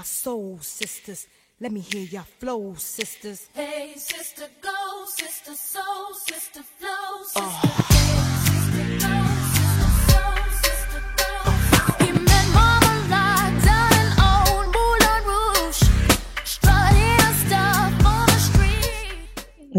my soul, sisters. Let me hear your flow, sisters. Hey, sister, go, sister, soul, sister, flow, oh. sister. Hey,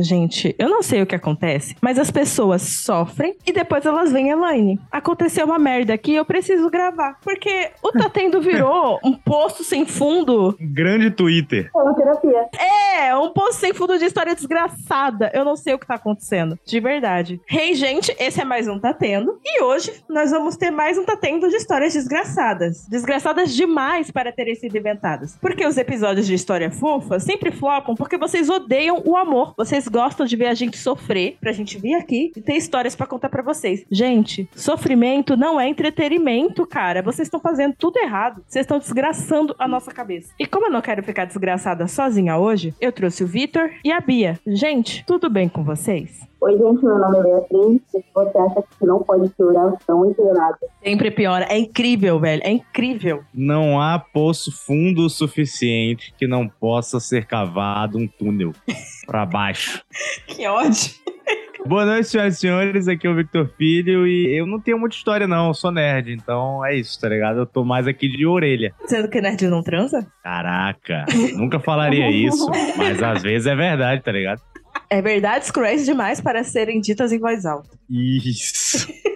Gente, eu não sei o que acontece, mas as pessoas sofrem e depois elas vêm Elaine. Aconteceu uma merda aqui, eu preciso gravar. Porque o Tatendo virou um poço sem fundo. Grande Twitter. É uma terapia. É, um poço sem fundo de história desgraçada. Eu não sei o que tá acontecendo. De verdade. Hey, gente, esse é mais um Tatendo. E hoje nós vamos ter mais um Tatendo de histórias desgraçadas. Desgraçadas demais para terem sido inventadas. Porque os episódios de história fofa sempre flopam porque vocês odeiam o amor. Vocês gostam de ver a gente sofrer pra gente vir aqui e ter histórias pra contar pra vocês. Gente, sofrimento não é entretenimento, cara. Vocês estão fazendo tudo errado. Vocês estão desgraçando a nossa cabeça. E como eu não quero ficar desgraçada sozinha hoje, eu trouxe o Vitor e a Bia. Gente, tudo bem com vocês? Oi, gente, meu nome é Beatriz. Se você acha que não pode piorar, estão empeorados. Sempre piora. É incrível, velho. É incrível. Não há poço fundo o suficiente que não possa ser cavado um túnel pra baixo. Que ódio. Boa noite, senhoras e senhores. Aqui é o Victor Filho e eu não tenho muita história, não. Eu sou nerd, então é isso, tá ligado? Eu tô mais aqui de orelha. Sendo que nerd não transa? Caraca, nunca falaria isso, mas às vezes é verdade, tá ligado? É verdades cruéis demais para serem ditas em voz alta. Isso.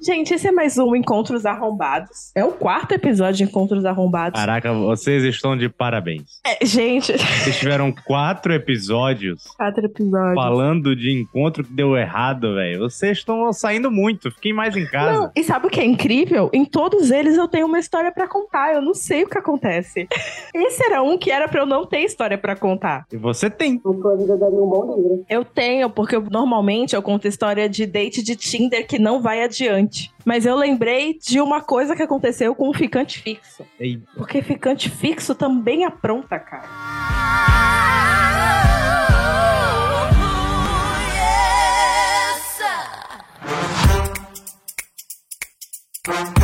Gente, esse é mais um Encontros Arrombados. É o quarto episódio de Encontros Arrombados. Caraca, vocês estão de parabéns. É, gente, Vocês tiveram quatro episódios quatro episódios. falando de encontro que deu errado, velho. Vocês estão saindo muito. Fiquem mais em casa. Não, e sabe o que é incrível? Em todos eles eu tenho uma história pra contar. Eu não sei o que acontece. Esse era um que era pra eu não ter história pra contar. E você tem. Daria um bom livro. Eu tenho, porque eu, normalmente eu conto história de date de Tinder que não vai adiante. Mas eu lembrei de uma coisa que aconteceu com um ficante fixo. Ei, Porque ficante fixo também apronta, cara. Oh, yes, sir.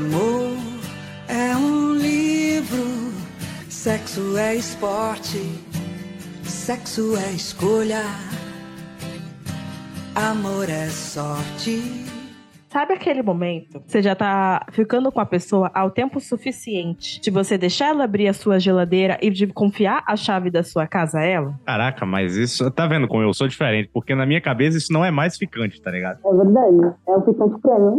Amor é um livro, sexo é esporte, sexo é escolha, amor é sorte. Sabe aquele momento? Você já tá ficando com a pessoa ao tempo suficiente de você deixar ela abrir a sua geladeira e de confiar a chave da sua casa a ela? Caraca, mas isso. Tá vendo como eu sou diferente? Porque na minha cabeça isso não é mais ficante, tá ligado? É verdade. É o ficante prêmio.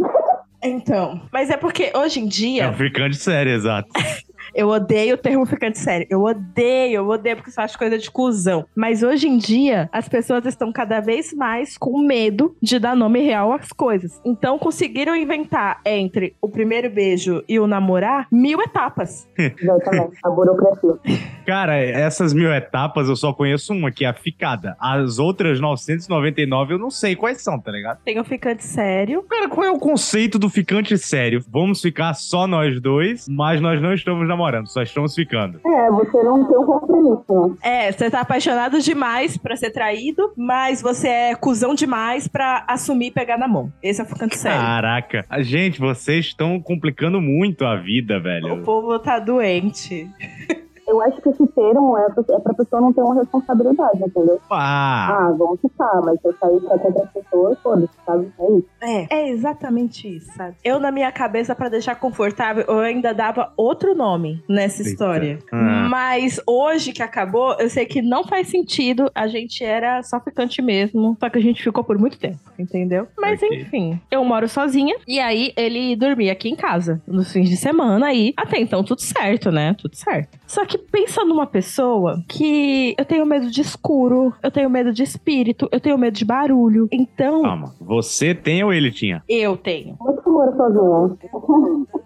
Então. Mas é porque hoje em É dia um ficante sério, exato. eu odeio o termo ficante sério. Eu odeio, eu odeio porque isso acho coisa de cuzão. Mas hoje em dia as pessoas estão cada vez mais com medo de dar nome real às coisas. Então conseguiram inventar entre o primeiro beijo e o namorar mil etapas. Exatamente. A burocracia. Cara, essas mil etapas eu só conheço uma, que é a ficada. As outras 999 eu não sei quais são, tá ligado? Tem o ficante sério. Cara, qual é o conceito do ficante sério? Vamos ficar só nós dois, mas nós não estamos namorando, só estamos ficando. É, você não tem um compromisso, né? É, você tá apaixonado demais pra ser traído, mas você é cuzão demais pra assumir e pegar na mão. Esse é o ficante sério. Caraca, a gente, vocês estão complicando muito a vida, O velho. povo tá doente. Eu acho que esse termo é pra, é pra pessoa não ter uma responsabilidade, entendeu? Ah, Ah, vamos ficar, mas se eu sair pra outras pessoas, foda-se, sabe? É isso. É, é exatamente isso, sabe? Eu, na minha cabeça, pra deixar confortável, eu ainda dava outro nome nessa Eita. história. Ah. Mas hoje que acabou, eu sei que não faz sentido. A gente era só ficante mesmo. Só que a gente ficou por muito tempo, entendeu? Mas Ok. enfim, eu moro sozinha. E aí ele dormia aqui em casa nos fins de semana. Aí até então tudo certo, né? Tudo certo. Só que pensa numa pessoa que eu tenho medo de escuro, eu tenho medo de espírito, eu tenho medo de barulho. Então, Calma. Você tem ou ele tinha? eu tenho. Sozinho?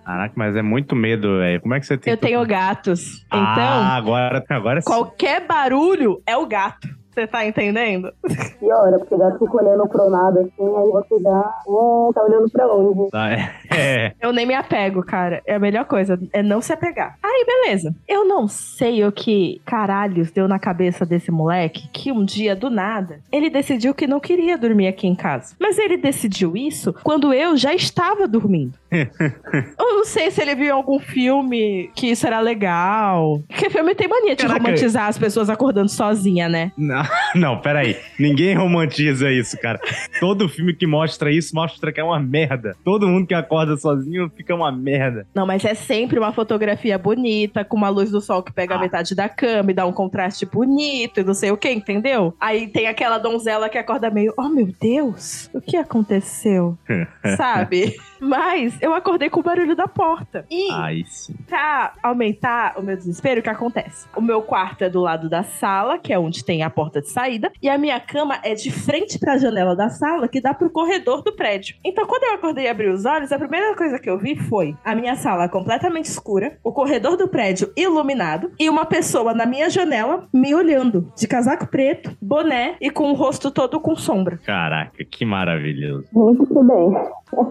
Caraca, mas é muito medo, velho. Como é que você tem? Eu tenho gatos. Então, Ah, agora, agora sim. qualquer barulho é o gato. Você tá entendendo? Pior, é porque o gato fica olhando pro nada, assim, aí você já, hum, tá olhando pra onde? É, é. Eu nem me apego, cara. É a melhor coisa, é não se apegar. Aí, beleza. Eu não sei o que caralhos deu na cabeça desse moleque que um dia, do nada, ele decidiu que não queria dormir aqui em casa. Mas ele decidiu isso quando eu já estava dormindo. eu não sei se ele viu algum filme que isso era legal. Porque filme tem mania de Caraca. romantizar as pessoas acordando sozinha, né? Não, não, peraí. Ninguém romantiza isso, cara. Todo filme que mostra isso mostra que é uma merda. Todo mundo que acorda sozinho fica uma merda. Não, mas é sempre uma fotografia bonita, com uma luz do sol que pega a Ah. metade da cama e dá um contraste bonito e não sei o que, entendeu? Aí tem aquela donzela que acorda meio, oh meu Deus, o que aconteceu? Sabe? Mas eu acordei com o barulho da porta. E Aí sim. pra aumentar o meu desespero, o que acontece? O meu quarto é do lado da sala, que é onde tem a porta de saída, e a minha cama é de frente pra janela da sala, que dá pro corredor do prédio. Então, quando eu acordei e abri os olhos, a primeira coisa que eu vi foi a minha sala completamente escura, o corredor do prédio iluminado e uma pessoa na minha janela me olhando, de casaco preto, boné e com o rosto todo com sombra. Caraca, que maravilhoso. Muito bem.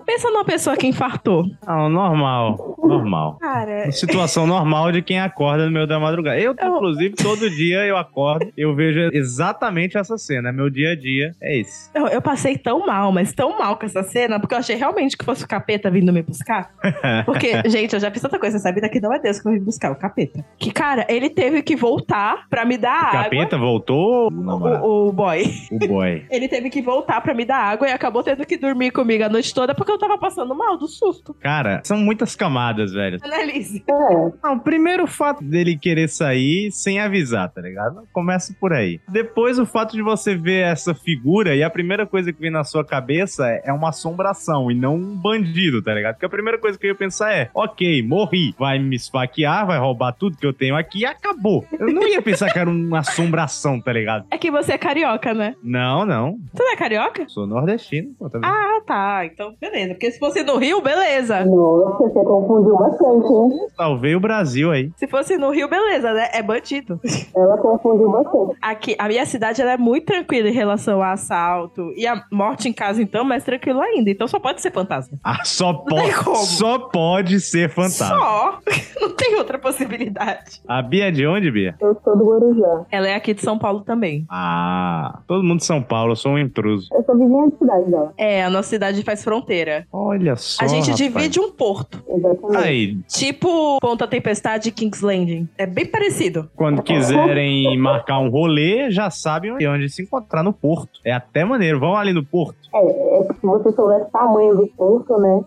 Pensa numa pessoa que infartou. Não, normal. Normal. Cara, situação normal de quem acorda no meio da madrugada. Eu, Eu- inclusive, todo dia eu acordo, eu vejo exatamente essa cena. Meu dia a dia é esse. Eu, eu passei tão mal, mas tão mal com essa cena, porque eu achei realmente que fosse o capeta vindo me buscar. Porque, gente, eu já fiz tanta coisa, sabe? Daqui não é Deus que vai me buscar, o capeta. Que, cara, ele teve que voltar pra me dar O água. capeta voltou? O, o boy. O boy. Ele teve que voltar pra me dar água e acabou tendo que dormir comigo a noite toda porque eu tava passando mal do susto. Cara, são muitas camadas, velho. Analise. É, Não, primeiro o fato dele querer sair sem avisar, tá ligado? Começa por aí. Depois o fato de você ver essa figura e a primeira coisa que vem na sua cabeça é uma assombração e não um bandido, tá ligado? Porque a primeira coisa que eu ia pensar é: ok, morri, vai me esfaquear, vai roubar tudo que eu tenho aqui e acabou. Eu não ia pensar que era uma assombração, tá ligado? É que você é carioca, né? Não, não. Você não é carioca? Sou nordestino. pô, tá vendo? Ah, tá. Então, beleza. Porque se fosse no Rio, beleza. nossa, você confundiu bastante, hein? Salvei o Brasil aí. Se fosse no Rio, beleza, né? É bandido. Ela confundiu bastante. Aqui, a minha cidade ela é muito tranquila em relação a assalto. E a morte em casa, então, mais tranquilo ainda. Então só pode ser fantasma. Ah, só, po tem como. só pode ser fantasma. Só. Não tem outra possibilidade. A Bia é de onde, Bia? Eu sou do Guarujá. Ela é aqui de São Paulo também. Ah, todo mundo de São Paulo, eu sou um intruso. Eu sou vizinha de cidade dela. É, a nossa cidade faz fronteira. Olha só. a gente rapaz. divide um porto. Exatamente. Aí, Tipo Ponta Tempestade e King's Landing. É bem parecido. quando quiserem marcar um rolê, já sabem onde se encontrar no porto. É até maneiro. Vamos ali no porto. É, é que se você soubesse o tamanho do porto, né?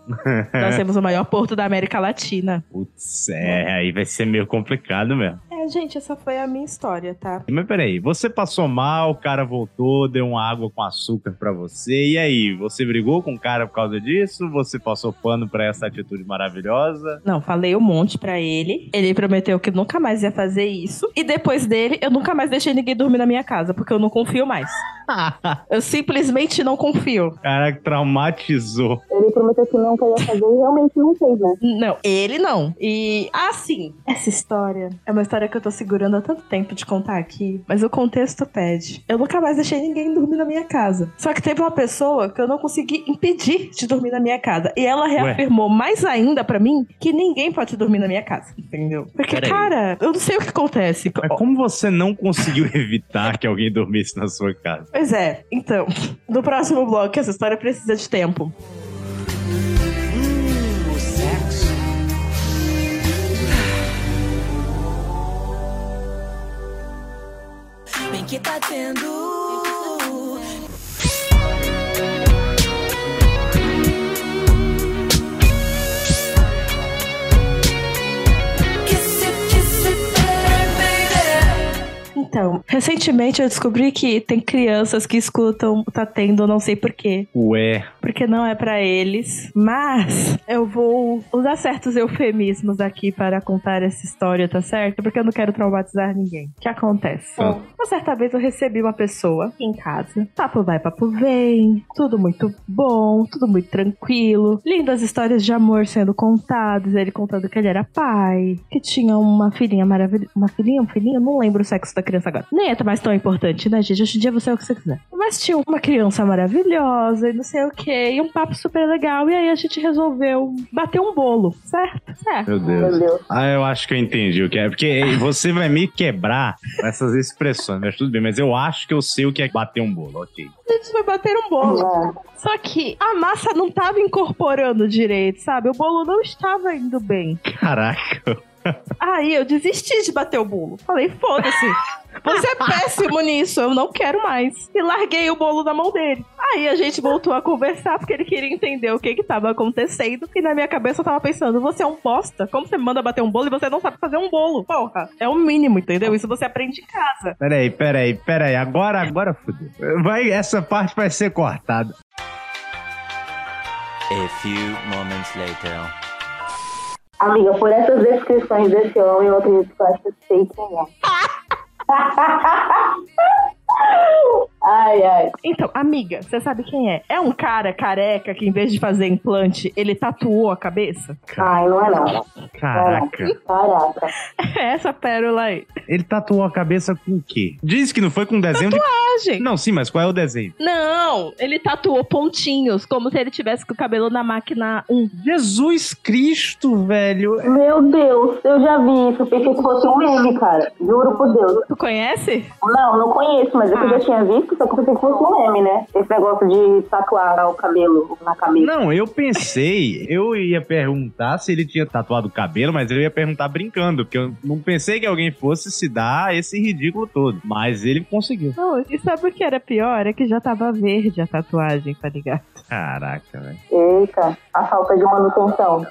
Nós temos o maior porto da América Latina. Putz, é, aí vai ser meio complicado mesmo. É, gente, essa foi a minha história, tá? Mas peraí, você passou mal, o cara voltou, deu uma água com açúcar pra você. E aí, você brigou com o cara por causa disso? Você passou pano pra essa atitude maravilhosa? Não, falei um monte pra ele. Ele prometeu que nunca mais ia fazer isso. E depois dele, eu nunca mais deixei ninguém dormir na minha casa, porque eu não confio mais. Eu simplesmente não confio. Caraca, traumatizou. Ele prometeu que nunca ia fazer e realmente não fez, né? Não, ele não. E, assim, essa história é uma história que eu tô segurando há tanto tempo de contar aqui, mas o contexto pede. Eu nunca mais deixei ninguém dormir na minha casa. Só que teve uma pessoa que eu não consegui impedir de dormir na minha casa. E ela reafirmou mais ainda pra mim que ninguém pode dormir na minha casa. Entendeu? Porque, Peraí. cara, eu não sei o que acontece. Mas como você não conseguiu evitar que alguém dormisse na sua casa? Pois é, então, no próximo bloco, essa história precisa de tempo. Que tá tendo. Então, recentemente eu descobri que tem crianças que escutam Tá Tendo, não sei porquê. Ué. Porque não é pra eles. Mas eu vou usar certos eufemismos aqui para contar essa história, tá certo? Porque eu não quero traumatizar ninguém. O que acontece? Ah. Uma certa vez eu recebi uma pessoa em casa. Papo vai, papo vem. Tudo muito bom, tudo muito tranquilo. Lindas histórias de amor sendo contadas. Ele contando que ele era pai, que tinha uma filhinha maravilhosa. Uma filhinha, um filhinho? Não lembro o sexo da criança agora. Nem é mais tão importante, né, gente? Hoje em dia você é o que você quiser. Mas tinha uma criança maravilhosa e não sei o que. E um papo super legal. E aí a gente resolveu bater um bolo, certo? Certo. Meu Meu Deus. Ah, eu acho que eu entendi o que é. Porque você vai me quebrar com essas expressões, mas tudo bem. Mas eu acho que eu sei o que é bater um bolo, ok. A gente foi bater um bolo. É. Só que a massa não tava incorporando direito, sabe? O bolo não estava indo bem. Caraca. Aí eu desisti de bater o bolo. Falei, foda-se. Você é péssimo nisso, eu não quero mais. E larguei o bolo na mão dele. Aí a gente voltou a conversar porque ele queria entender o que que tava acontecendo. E na minha cabeça eu tava pensando, você é um bosta. Como você me manda bater um bolo e você não sabe fazer um bolo? Porra, é o mínimo, entendeu? Isso você aprende em casa. Peraí, peraí, peraí. Agora, agora fudeu. Vai, essa parte vai ser cortada. A few moments later. Amiga, por essas descrições desse homem, eu acredito que eu acho que sei quem é. ai, ai. Então, amiga, você sabe quem é? É um cara careca que em vez de fazer implante, ele tatuou a cabeça? Ai, não é não. Caraca. Caraca. É essa pérola aí. Ele tatuou a cabeça com o quê? Diz que não foi com desenho de. Ah, gente. Não, sim, mas qual é o desenho? Não, ele tatuou pontinhos, como se ele tivesse com o cabelo na máquina 1. Jesus Cristo, velho. Meu Deus, eu já vi isso. Pensei que fosse um meme, cara. Juro por Deus. Tu conhece? Não, não conheço, mas que eu Ah. já tinha visto, só que eu pensei que fosse um meme, né? Esse negócio de tatuar o cabelo na cabeça. Não, eu pensei, eu ia perguntar se ele tinha tatuado o cabelo, mas eu ia perguntar brincando, porque eu não pensei que alguém fosse se dar esse ridículo todo. Mas ele conseguiu. Não, e sabe o que era pior? É que já tava verde a tatuagem, tá ligado? Caraca, velho. Eita, a falta de manutenção.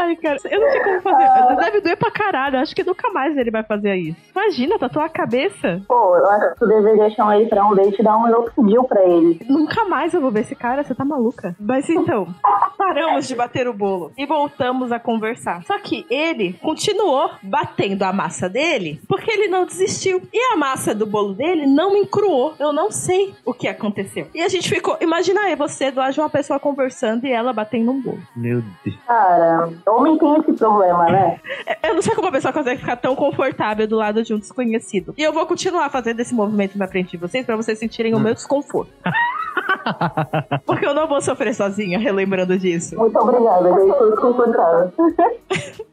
Ai, cara, eu não sei como fazer. Deve doer pra caralho. Acho que nunca mais ele vai fazer isso. Imagina, tatuar a cabeça. Pô, eu acho que tu deveria chamar ele pra um date e dar um minoxidil pra ele. Nunca mais eu vou ver esse cara, você tá maluca. Mas então, paramos de bater o bolo e voltamos a conversar. Só que ele continuou batendo a massa dele porque ele não desistiu. E a massa do bolo dele não encruou. Eu não sei o que aconteceu. E a gente ficou. Imagina aí você do lado de uma pessoa conversando e ela batendo um bolo. Meu Deus. Cara, homem tem esse problema, né? Eu não sei como a pessoa consegue ficar tão confortável do lado de um desconhecido. E eu vou continuar fazendo esse movimento na frente de vocês pra vocês sentirem o meu desconforto. Porque eu não vou sofrer sozinha relembrando disso. Muito obrigada, eu estou desconfortável.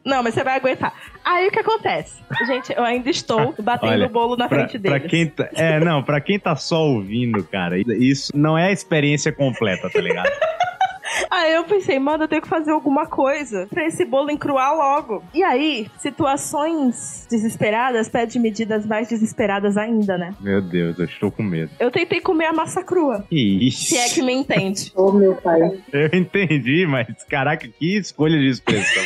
Não, mas você vai aguentar. Aí o que acontece? Gente, eu ainda estou batendo Olha, o bolo na Pra, frente pra dele. quem tá, é, não, pra quem tá só ouvindo, cara, isso não é a experiência completa, tá ligado? Aí eu pensei, mano, eu tenho que fazer alguma coisa pra esse bolo encruar logo. E aí, situações desesperadas pedem medidas mais desesperadas ainda, né? Meu Deus, eu estou com medo. Eu tentei comer a massa crua. Ixi, Se é que me entende. Ô, meu pai. eu entendi, mas caraca, que escolha de expressão.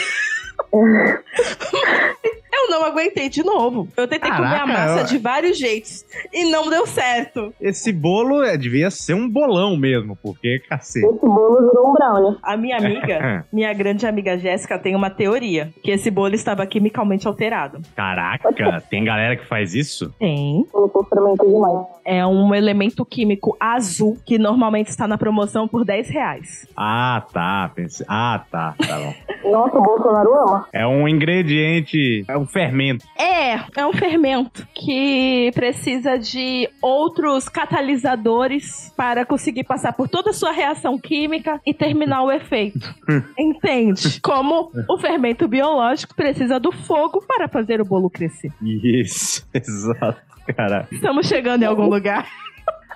Eu não aguentei de novo. Eu tentei comer a Caraca, massa eu- de vários jeitos e não deu certo. Esse bolo é, devia ser um bolão mesmo, porque, cacete. Esse bolo virou um brownie. A minha amiga, minha grande amiga Jéssica, tem uma teoria que esse bolo estava quimicamente alterado. Caraca, tem galera que faz isso? Tem. Colocou fermento demais. É um elemento químico azul que normalmente está na promoção por 10 reais. Ah, tá. Pensei... Ah, tá. Tá bom. Nossa, o Bolsonaro ama. É um ingrediente, é um fermento. É, é um fermento que precisa de outros catalisadores para conseguir passar por toda a sua reação química e terminar o efeito. Entende? Como o fermento biológico precisa do fogo para fazer o bolo crescer. Isso, exato, cara. Estamos chegando em algum lugar.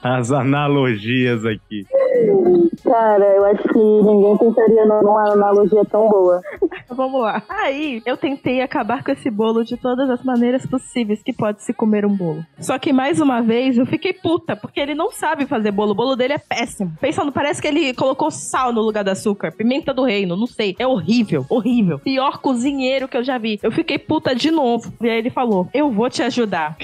As analogias aqui. Cara, eu acho que ninguém pensaria numa analogia tão boa. Vamos lá. Aí, eu tentei acabar com esse bolo de todas as maneiras possíveis que pode se comer um bolo. Só que, mais uma vez, eu fiquei puta, porque ele não sabe fazer bolo. O bolo dele é péssimo. Pensando, parece que ele colocou sal no lugar do açúcar. Pimenta do reino, não sei. É horrível, horrível. Pior cozinheiro que eu já vi. Eu fiquei puta de novo. E aí ele falou, eu vou te ajudar.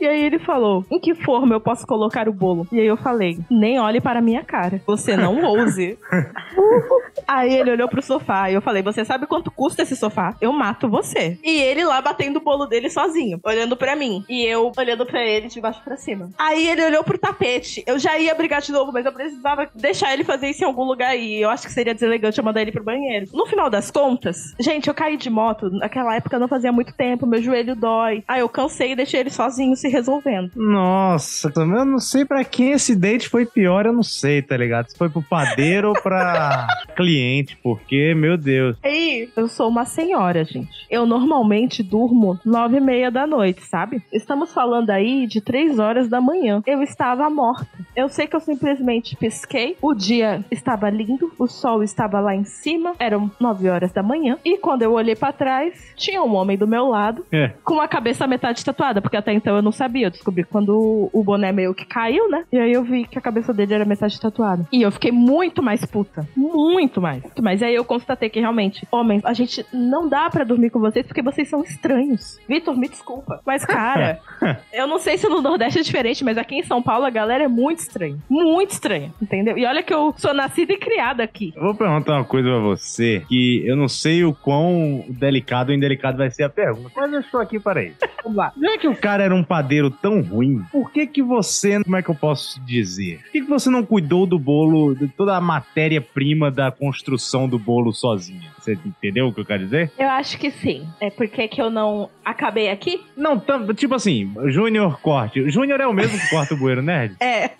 E aí ele falou: Em que forma eu posso colocar o bolo? E aí eu falei: Nem olhe para a minha cara. Você não ouse. aí ele olhou pro sofá e eu falei: Você sabe quanto custa esse sofá? Eu mato você. E ele lá batendo o bolo dele sozinho, olhando pra mim. E eu olhando pra ele de baixo pra cima. Aí ele olhou pro tapete. Eu já ia brigar de novo, mas eu precisava deixar ele fazer isso em algum lugar. E eu acho que seria deselegante eu mandar ele pro banheiro. No final das contas, gente, eu caí de moto. Naquela época não fazia muito tempo, meu joelho dói. Aí eu cansei e deixei ele sozinho se resolvendo. Nossa, também eu não sei pra quem esse date foi pior, eu não sei, tá ligado? Se foi pro padeiro ou pra cliente, porque, meu Deus. Aí, eu sou uma senhora, gente. Eu normalmente durmo nove e meia da noite, sabe? Estamos falando aí de três horas da manhã. Eu estava morta. Eu sei que eu simplesmente pisquei. O dia estava lindo, o sol estava lá em cima. Eram nove horas da manhã. E quando eu olhei pra trás, tinha um homem do meu lado É. com a cabeça metade tatuada, porque até então eu não sabia. Eu descobri quando o- boné meio que caiu, né? E aí eu vi que a cabeça dele era metade tatuada. E eu fiquei muito mais puta. Muito mais. Mas aí eu constatei que realmente, homens, a gente não dá pra dormir com vocês porque vocês são estranhos. Vitor, me desculpa. Mas, cara, eu não sei se no Nordeste é diferente, mas aqui em São Paulo a galera é muito estranha. Muito estranha, entendeu? E olha que eu sou nascida e criada aqui. Eu vou perguntar uma coisa pra você, que eu não sei o quão delicado ou indelicado vai ser a pergunta, mas eu estou aqui para isso. Vamos lá. Já que o cara era um padeiro tão ruim, por que que você, como é que eu posso dizer? Por que que você não cuidou do bolo, de toda a matéria-prima da construção do bolo sozinha? Você entendeu o que eu quero dizer? Eu acho que sim. É porque que eu não acabei aqui? Não, tam- tipo assim, Júnior corte. Júnior é o mesmo que corta o bueiro nerd? É.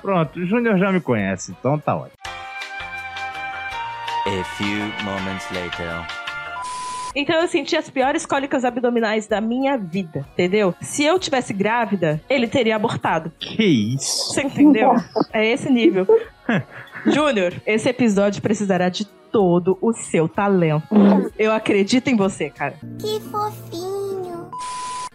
Pronto, o Júnior já me conhece, então tá ótimo. A few moments later. Então eu senti as piores cólicas abdominais da minha vida, entendeu? Se eu tivesse grávida, ele teria abortado. Que isso? Você entendeu? É esse nível. Júnior, esse episódio precisará de todo o seu talento. Eu acredito em você, cara. Que fofinho.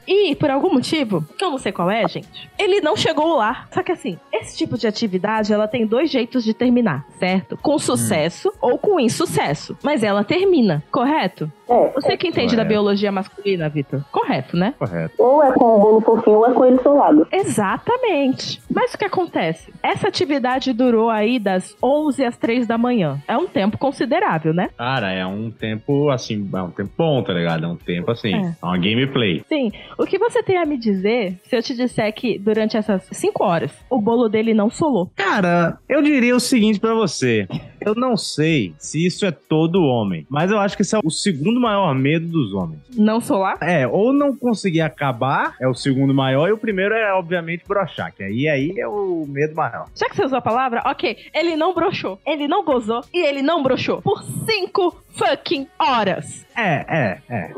E, por algum motivo, que eu não sei qual é, gente, ele não chegou lá. Só que assim, esse tipo de atividade, ela tem dois jeitos de terminar, certo? Com sucesso ou com insucesso. Mas ela termina, correto? É, Você que entende da biologia masculina, Vitor. Correto, né? Correto. ou é com o bolo fofinho ou é com ele solado. Exatamente. Mas o que acontece? Essa atividade durou aí das 11 às 3 da manhã. É um tempo considerável, né? Cara, é um tempo assim, é um tempo bom, tá ligado? É um tempo assim, É. é uma gameplay. Sim. O que você tem a me dizer se eu te disser que durante essas 5 horas o bolo dele não solou? Cara, eu diria o seguinte pra você. Eu não sei se isso é todo homem, mas eu acho que esse é o segundo maior medo dos homens. Não solar? É, ou não conseguir acabar é o segundo maior, e o primeiro é, obviamente, brochar, que aí, aí é o medo maior. Já que você usou a palavra, ok. Ele não broxou, ele não gozou e ele não broxou por 5 fucking horas. É, é, é.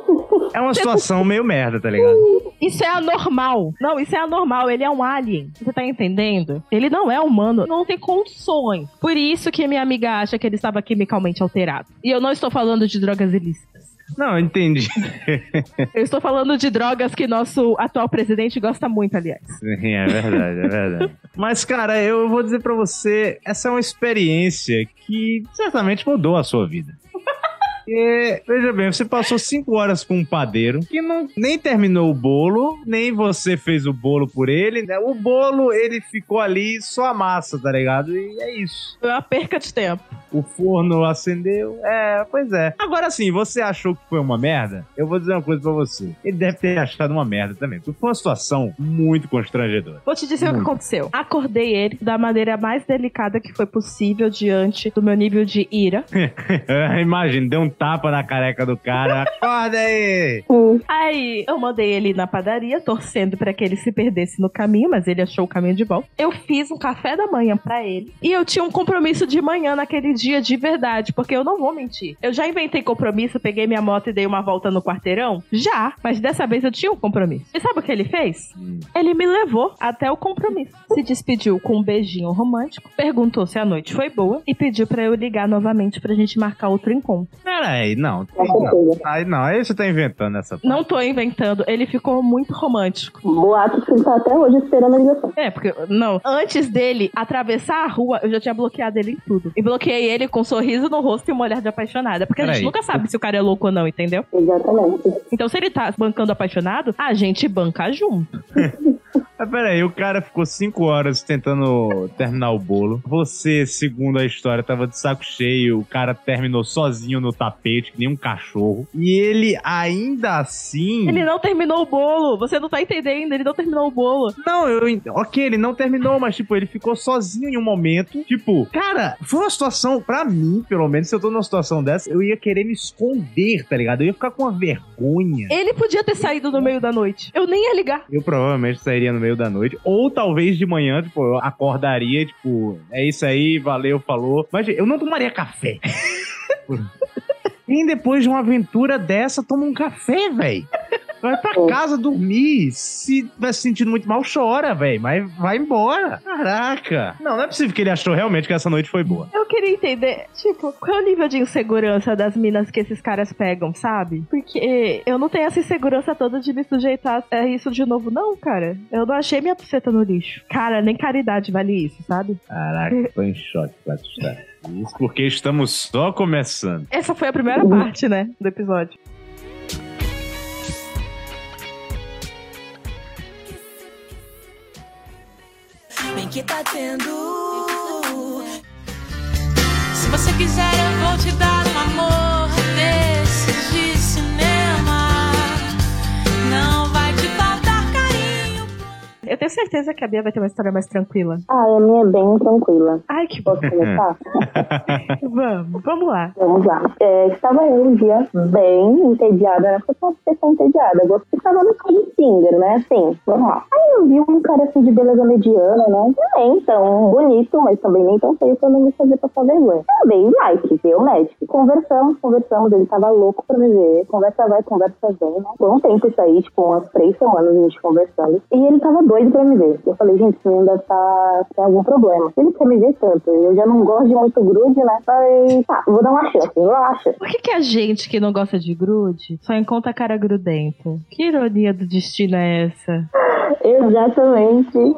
É uma situação meio merda, tá ligado? Isso é anormal. Não, isso é anormal. Ele é um alien. Você tá entendendo? Ele não é humano. Não tem condições. Por isso que minha amiga acha que ele estava quimicalmente alterado. E eu não estou falando de drogas ilícitas. Não, entendi. Eu estou falando de drogas que nosso atual presidente gosta muito, aliás. Sim, é verdade, é verdade. Mas, cara, eu vou dizer pra você, essa é uma experiência que certamente mudou a sua vida. Porque, veja bem, você passou cinco horas com um padeiro que não, nem terminou o bolo, nem você fez o bolo por ele. né? O bolo, ele ficou ali só a massa, tá ligado? E é isso. Foi uma perca de tempo. O forno acendeu. É, pois é. Agora sim, você achou que foi uma merda? Eu vou dizer uma coisa pra você. Ele deve ter achado uma merda também. Porque foi uma situação muito constrangedora. Vou te dizer o que Muito. aconteceu. Acordei ele da maneira mais delicada que foi possível diante do meu nível de ira. Imagina, deu um tapa na careca do cara. Acorda aí! Aí eu mandei ele ir na padaria, torcendo pra que ele se perdesse no caminho, mas ele achou o caminho de volta. Eu fiz um café da manhã pra ele. E eu tinha um compromisso de manhã naquele dia de verdade, porque eu não vou mentir. Eu já inventei compromisso, peguei minha moto e dei uma volta no quarteirão? Já, mas dessa vez eu tinha um compromisso. E sabe o que ele fez? Hum. Ele me levou até o compromisso. Se despediu com um beijinho romântico, perguntou se a noite foi boa e pediu pra eu ligar novamente pra gente marcar outro encontro. É, Peraí, não. Com certeza. Aí não, aí você tá inventando essa parte. Não tô inventando, ele ficou muito romântico. Boatos que ele tá até hoje esperando a ligação. É, porque, não, antes dele atravessar a rua, eu já tinha bloqueado ele em tudo. E bloqueei ele com um sorriso no rosto e uma olhar de apaixonada. Porque a gente nunca sabe se o cara é louco ou não, entendeu? Exatamente. Então, se ele tá bancando apaixonado, a gente banca junto. Mas peraí, o cara ficou cinco horas tentando terminar o bolo. Você, segundo a história, tava de saco cheio. O cara terminou sozinho no tapete, que nem um cachorro. E ele ainda assim. Ele não terminou o bolo. Você não tá entendendo, ele não terminou o bolo. Não, eu. Ok, ele não terminou, mas, tipo, ele ficou sozinho em um momento. Tipo, cara, foi uma situação, pra mim, pelo menos, se eu tô numa situação dessa, eu ia querer me esconder, tá ligado? Eu ia ficar com uma vergonha. Ele podia ter saído no meio da noite. Eu nem ia ligar. Eu provavelmente sairia no meio da noite. Ou talvez de manhã, tipo, eu acordaria, tipo, é isso aí, valeu, falou. Mas eu não tomaria café. Quem depois de uma aventura dessa toma um café, velho? Vai pra casa dormir. Se tiver se sentindo muito mal, chora, velho. Mas vai embora. Caraca. Não, não é possível que ele achou realmente que essa noite foi boa. Eu queria entender, tipo, qual é o nível de insegurança das minas que esses caras pegam, sabe? Porque eu não tenho essa insegurança toda de me sujeitar a isso de novo, não, cara. Eu não achei minha buceta no lixo. Cara, nem caridade vale isso, sabe? Caraca, tô em choque essa história. Isso porque estamos só começando. Essa foi a primeira parte, né, do episódio. Bem que tá tendo. Se você quiser, eu vou te dar um amor Eu tenho certeza que a Bia vai ter uma história mais tranquila. Ah, a minha é bem tranquila. Ai, que Posso começar? Vamos, vamos lá. Vamos lá. É, estava eu um dia bem entediada, né? Porque eu você tá entediada. Eu ficar no de Tinder, né? Assim, vamos lá. Aí eu vi um cara assim de beleza mediana, né? Nem tão bonito, mas também nem tão feio pra não me fazer passar vergonha. Eu dei like, deu match. Conversamos, conversamos. Ele tava louco pra me ver. Conversa vai, conversa vem, né? Foi um tempo isso aí, tipo, umas três semanas a gente conversando. E ele tava doido pra me ver. Eu falei, gente, esse menino deve tá tem algum problema. Ele quer me ver tanto. Eu já não gosto de muito grude, né? Falei, tá, vou dar uma chance, relaxa. Por que, que a gente que não gosta de grude só encontra cara grudento? Que ironia do destino é essa? Exatamente.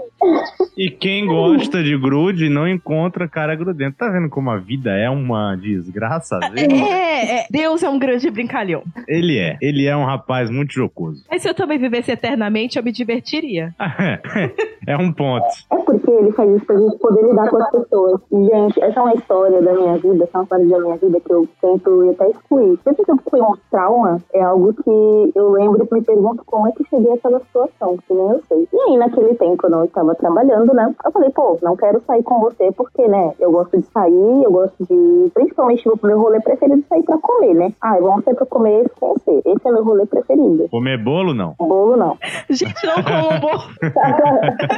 E quem gosta de grude não encontra cara grudento. Tá vendo como a vida é uma desgraça? vezes? É, é, Deus é um grande brincalhão. Ele é. Ele é um rapaz muito jocoso. Mas se eu também vivesse eternamente, eu me divertiria. é um ponto. É porque ele faz isso pra gente poder lidar com as pessoas. Gente, essa é uma história da minha vida, essa é uma parte da minha vida que eu tento até excluir. Sempre que eu fui um trauma, é algo que eu lembro e me pergunto como é que cheguei àquela situação, que nem eu sei. E aí, naquele tempo, eu não estava trabalhando, né? Eu falei, pô, não quero sair com você porque, né, eu gosto de sair, eu gosto de, principalmente no meu rolê preferido, sair pra comer, né? Ah, vamos sair pra comer esse com você. Esse é meu rolê preferido. Comer bolo, não. Bolo, não. Gente, não como bolo.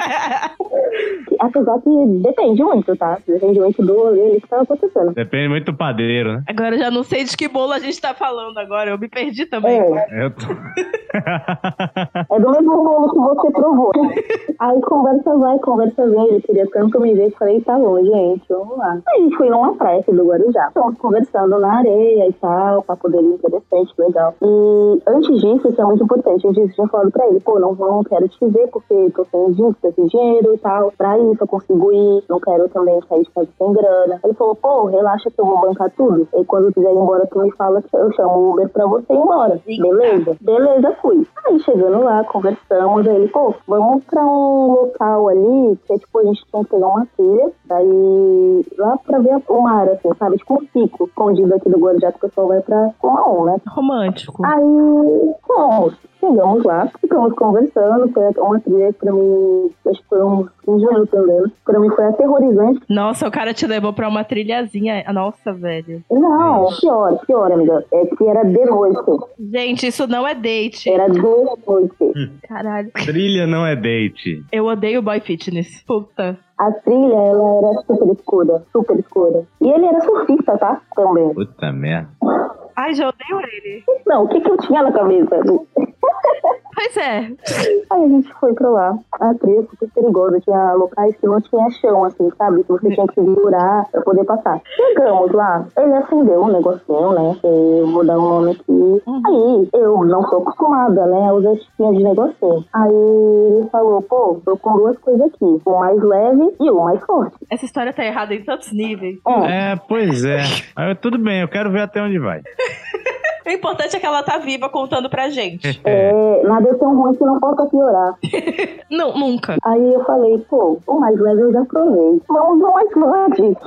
Apesar que depende muito, tá? Depende muito do rolê que tá acontecendo. Depende muito do padeiro, né? Agora eu já não sei de que bolo a gente tá falando agora. Eu me perdi também. É, Eu tô... é do mesmo bolo que você provou. Aí conversa vai, conversa vem. Ele queria tanto me ver. Falei, tá bom, gente, vamos lá. Aí a gente foi numa praia aqui do Guarujá. Estamos conversando na areia e tal, papo dele interessante, legal. E antes disso, isso é muito importante. Antes disso, eu tinha falado pra ele, pô, não, não quero te ver porque tô sem dívida, sem dinheiro e tal. Pra isso eu consigo ir, não quero também sair de casa sem grana. Ele falou, pô, relaxa que eu vou bancar tudo. E quando eu quiser ir embora, tu me fala que eu chamo o Uber pra você ir embora. Beleza? Beleza, fui. Aí chegando lá, conversamos, aí ele, pô, vamos pra um local ali, que é tipo, a gente tem que pegar uma trilha, daí lá pra ver o mar, assim, sabe? Tipo um pico escondido aqui do Guarujá, que o pessoal vai pra Coaon, né? Romântico. Aí, fomos. Chegamos lá, ficamos conversando, foi uma trilha pra mim, acho que foi 15 minutos andando. Pra mim foi aterrorizante. Nossa, o cara te levou pra uma trilhazinha. Nossa, velho. Não, pior, pior, amiga. É que era de noite. Gente, isso não é date. Era de noite. Caralho. Trilha não é date. Eu odeio boy fitness. Puta. A trilha, ela era super escura, super escura. E ele era surfista, tá? Também. Puta merda. Ai, já odeio ele. Não, o que que eu tinha na cabeça? Pois é. Aí a gente foi pra lá. A trilha super perigosa. Tinha locais que não tinha chão, assim, sabe? Que você tinha que segurar pra poder passar. Chegamos lá. Ele acendeu um negocinho, né? que Eu vou dar um nome aqui. Aí, eu não sou acostumada, né? A usar chiquinha de negocinho. Aí ele falou, pô, tô com duas coisas aqui. O mais leve e o mais forte. Essa história tá errada em tantos níveis. É. É, pois é. Aí, tudo bem, eu quero ver até onde vai. O importante é que ela tá viva contando pra gente. É, nada é tão ruim que não possa piorar. Não, nunca. Aí eu falei, pô, o mais leve eu já provei. Vamos no mais forte.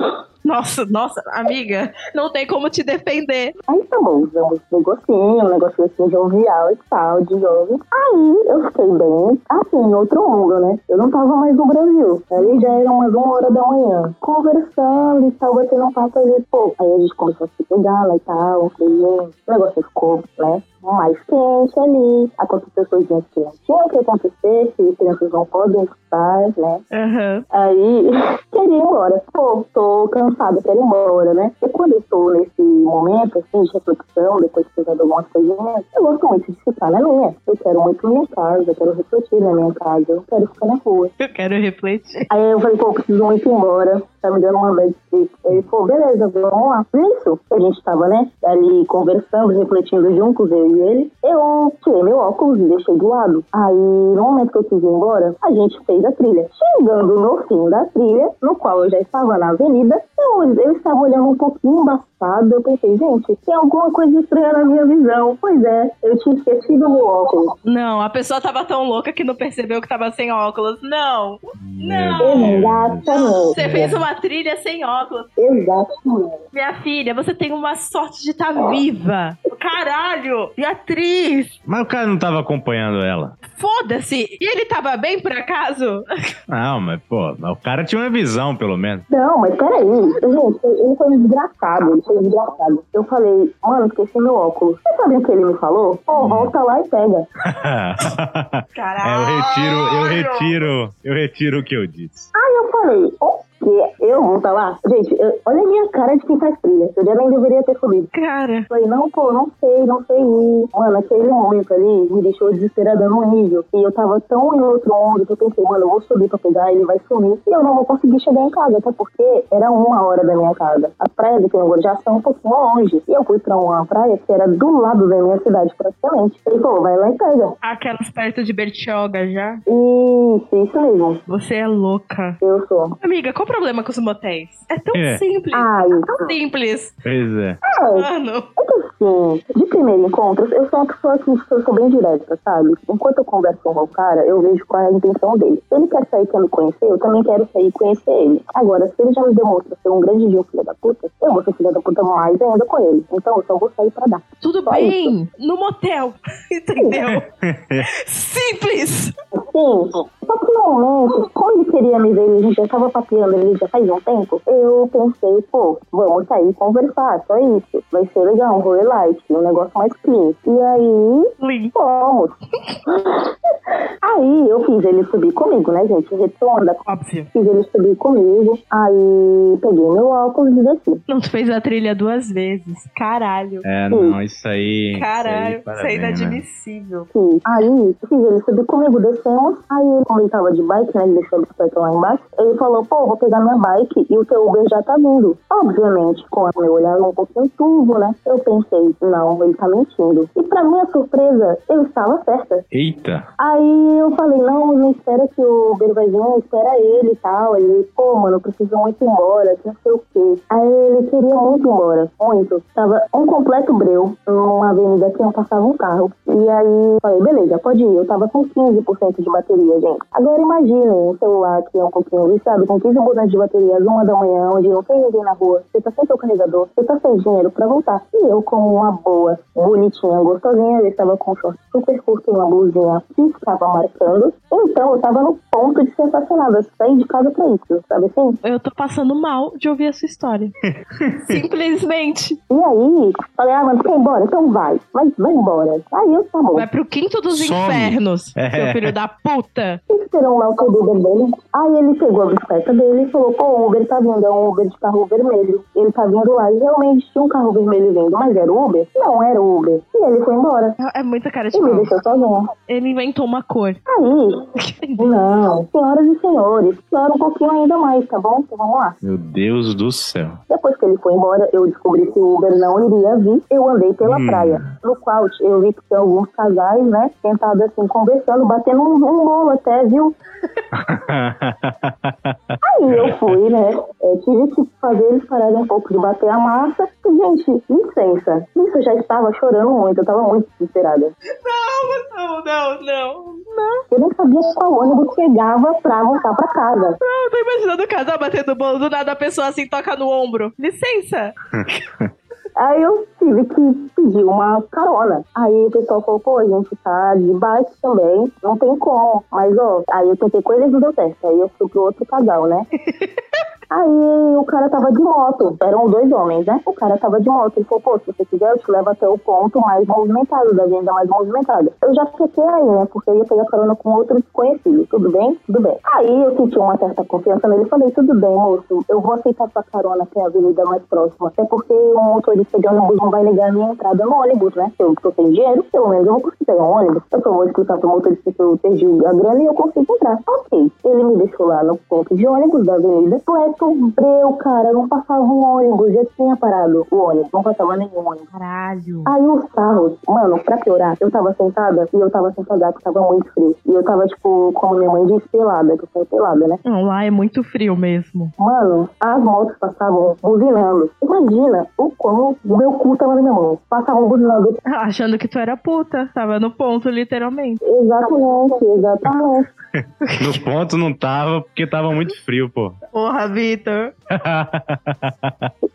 Nossa, nossa, amiga, não tem como te defender. Aí tá bom, usamos um negocinho, um negocinho assim jovial e tal, de jovem. Aí eu fiquei bem, assim, outro mundo, né? Eu não tava mais no Brasil. Ali já era umas uma hora da manhã. Conversando e tal, batendo um papo ali, pô. Aí a gente começou a se pegar lá e tal, um. O negócio ficou, né? Mais quente ali. Aconteceu coisinhas que não tinham que acontecer, que crianças não podem estar, né? Aham. Aí, queria ir embora. Pô, tô cansada, quero ir embora, né? E quando eu tô nesse momento, assim, de reflexão, depois de fazer algumas coisinhas, eu gosto muito de ficar na minha. Eu quero muito minha casa, eu quero refletir na minha casa, eu quero ficar na rua. Eu quero refletir. Aí eu falei, pô, preciso muito ir embora. Tá me dando uma bad trip. Ele falou, beleza, vamos lá. Nisso, a gente tava, né, ali conversando, refletindo juntos, eu e ele. Eu tirei meu óculos e deixei do lado. Aí, no momento que eu quis ir embora, a gente fez a trilha. Chegando no fim da trilha, no qual eu já estava na avenida, eu, eu estava olhando um pouquinho embaçado. Eu pensei, gente, tem alguma coisa estranha na minha visão. Pois é, eu tinha esquecido meu óculos. Não, a pessoa tava tão louca que não percebeu que tava sem óculos. Não. Não. Exatamente. Você fez uma trilha sem óculos. Exatamente. Minha filha, você tem uma sorte de estar viva. Caralho! E atriz! Mas o cara não tava acompanhando ela. Foda-se! E ele tava bem por acaso? Não, mas, pô, o cara tinha uma visão, pelo menos. Não, mas peraí. Gente, ele foi um desgraçado. Ele foi um desgraçado. Eu falei, mano, esqueci meu óculos. Você sabe o que ele me falou? Pô, volta lá e pega. é, Caralho! eu retiro, eu retiro, eu retiro o que eu disse. Aí eu falei, o quê? Eu vou tá lá? Gente, eu- olha a minha cara de quem faz trilha. Eu já nem deveria ter subido. Cara, Falei, não, pô, não sei, não sei ir. Mano, aquele momento ali me deixou desesperada no nível. E eu tava tão em outro mundo que eu pensei, mano, eu vou subir pra pegar, ele vai sumir. E eu não vou conseguir chegar em casa, até porque era uma hora da minha casa. As praias do Pingo já são um pouquinho longe. E eu fui pra uma praia que era do lado da minha cidade, praticamente. Ele falou, vai lá e pega. aquelas perto de Bertioga já. Isso, isso mesmo. Você é louca. Eu sou. Amiga, qual o problema com os motéis? É tão É. simples. Ai, Tão simples. Pois é. é, Mano. É que assim, de primeiro encontro, eu sou uma pessoa que eu sou bem direta, sabe? Enquanto eu converso com o cara, eu vejo qual é a intenção dele. Se ele quer sair e quer me conhecer, eu também quero sair e conhecer ele. Agora, se ele já me demonstra ser um grande de um filho da puta, eu vou ser filho da puta mais ainda com ele. Então eu só vou sair pra dar. Tudo Só bem. No motel. Entendeu? Simples. Sim, só que no momento, como ele queria me ver, a gente já tava papeando ele já faz um tempo, eu pensei, pô, vamos sair e conversar, só isso. Vai ser legal, um rolê light, um negócio mais clean. E aí, Lindo. Vamos. Aí eu fiz ele subir comigo, né, gente? Retomando. Óbvio. Fiz ele subir comigo. Aí peguei meu óculos e desci. Tu fez a trilha duas vezes. Caralho. É, não, isso aí. Caralho, isso aí, isso é parabéns, né? inadmissível. Fiz. Aí ele subir comigo, descemos. Aí, como ele tava de bike, né? Ele deixou a bicicleta lá embaixo. Ele falou, pô, vou pegar minha bike e o teu Uber já tá vindo. Obviamente, com o meu olhar um pouquinho turvo, né? Eu pensei, não, ele tá mentindo. E pra minha surpresa, eu estava certa. Eita. Aí eu falei, não, não espera que o Uber vai vir, espera ele e tal. Ele, pô, mano, eu preciso muito ir embora, que não sei o quê. Aí ele queria muito ir embora, muito. Tava um completo breu, numa avenida que não passava um carro. E aí eu falei, beleza, pode ir. Eu tava com 15% de bateria, gente. Agora imaginem um celular que é um pouquinho viciado, com 15% de bateria, às uma da manhã, onde não tem ninguém na rua. Você tá sem seu carregador, você tá sem dinheiro pra voltar. E eu, como uma boa, bonitinha, gostosinha, eu estava com um short super curto e uma blusinha que estava marcando. Então eu tava no ponto de ser assassinada. Saí de casa pra isso, sabe assim? Eu tô passando mal de ouvir essa história. Simplesmente. E aí, falei, ah, mano, quer ir embora? Então vai. Mas vai embora. Aí eu, tá bom. Vai pro quinto dos Some. infernos, É. seu filho da puta. Esperou lá o Uber dele. Aí ele pegou a bicicleta dele e falou, pô, o Uber tá vindo, é um Uber de carro vermelho. Ele tá vindo lá e realmente tinha um carro vermelho vindo, mas era o Uber? Não, era o Uber. E ele foi embora. É muita cara de E me pau. deixou sozinha. Ele inventou uma cor. Aí, não, senhoras e senhores, piora um pouquinho ainda mais, tá bom? Então vamos lá. Meu Deus do céu. Depois que ele foi embora, eu descobri que o Uber não iria vir. Eu andei pela Hum. praia, no qual eu vi que tinha alguns casais, né, sentados assim, conversando, batendo um, um bolo até, viu? Aí eu fui, né, é, tive que fazer eles pararem um pouco de bater a massa. E, gente, licença, isso eu já estava chorando muito, eu estava muito desesperada. Não, não, não. Eu nem sabia qual ônibus pegava pra voltar pra casa. Eu tô imaginando o casal batendo bolo, do nada a pessoa assim toca no ombro. Licença. Aí eu tive que pedir uma carona. Aí o pessoal falou, pô, a gente tá de bike também, não tem como. Mas, ó, aí eu tentei com eles e não deu certo. Aí eu fui pro outro casal, né? Aí o cara tava de moto, eram dois homens, né? O cara tava de moto, ele falou, pô, se você quiser eu te levo até o ponto mais movimentado, da venda mais movimentada. Eu já fiquei aí, né? Porque eu ia pegar carona com outro desconhecido. Tudo bem? Tudo bem. Aí eu senti uma certa confiança nele e falei, tudo bem, moço, eu vou aceitar sua carona até a avenida mais próxima. Até porque o motorista de ônibus não vai negar a minha entrada no ônibus, né? Se eu tô sem dinheiro, pelo menos eu vou conseguir um ônibus. Eu só vou explicar pro motorista que eu perdi a grana e eu consigo entrar. Ok. Ele me deixou lá no ponto de ônibus da avenida. Pleto breu, cara, não passava um ônibus, já tinha parado o ônibus, não passava nenhum ônibus. Caralho. Aí os carros, mano, pra piorar, eu tava sentada e eu tava sem casaco, tava muito frio. E eu tava, tipo, como minha mãe disse, pelada, que eu saí pelada, né? Não, lá é muito frio mesmo. Mano, as motos passavam buzinando. Imagina o quão o meu cu tava na minha mão. Passavam buzinando. Achando que tu era puta. Tava no ponto, literalmente. Exatamente, exatamente. No ponto não tava, porque tava muito frio, pô. Porra, Vitor.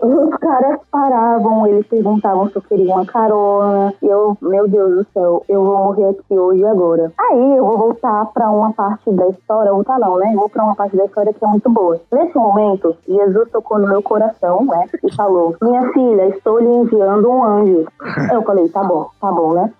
Os caras paravam, eles perguntavam se eu queria uma carona. E eu, meu Deus do céu, eu vou morrer aqui hoje e agora. Aí eu vou voltar pra uma parte da história, voltar não, né? Eu vou pra uma parte da história que é muito boa. Nesse momento, Jesus tocou no meu coração, né? E falou: Minha filha, estou lhe enviando um anjo. Eu falei: Tá bom, tá bom, né?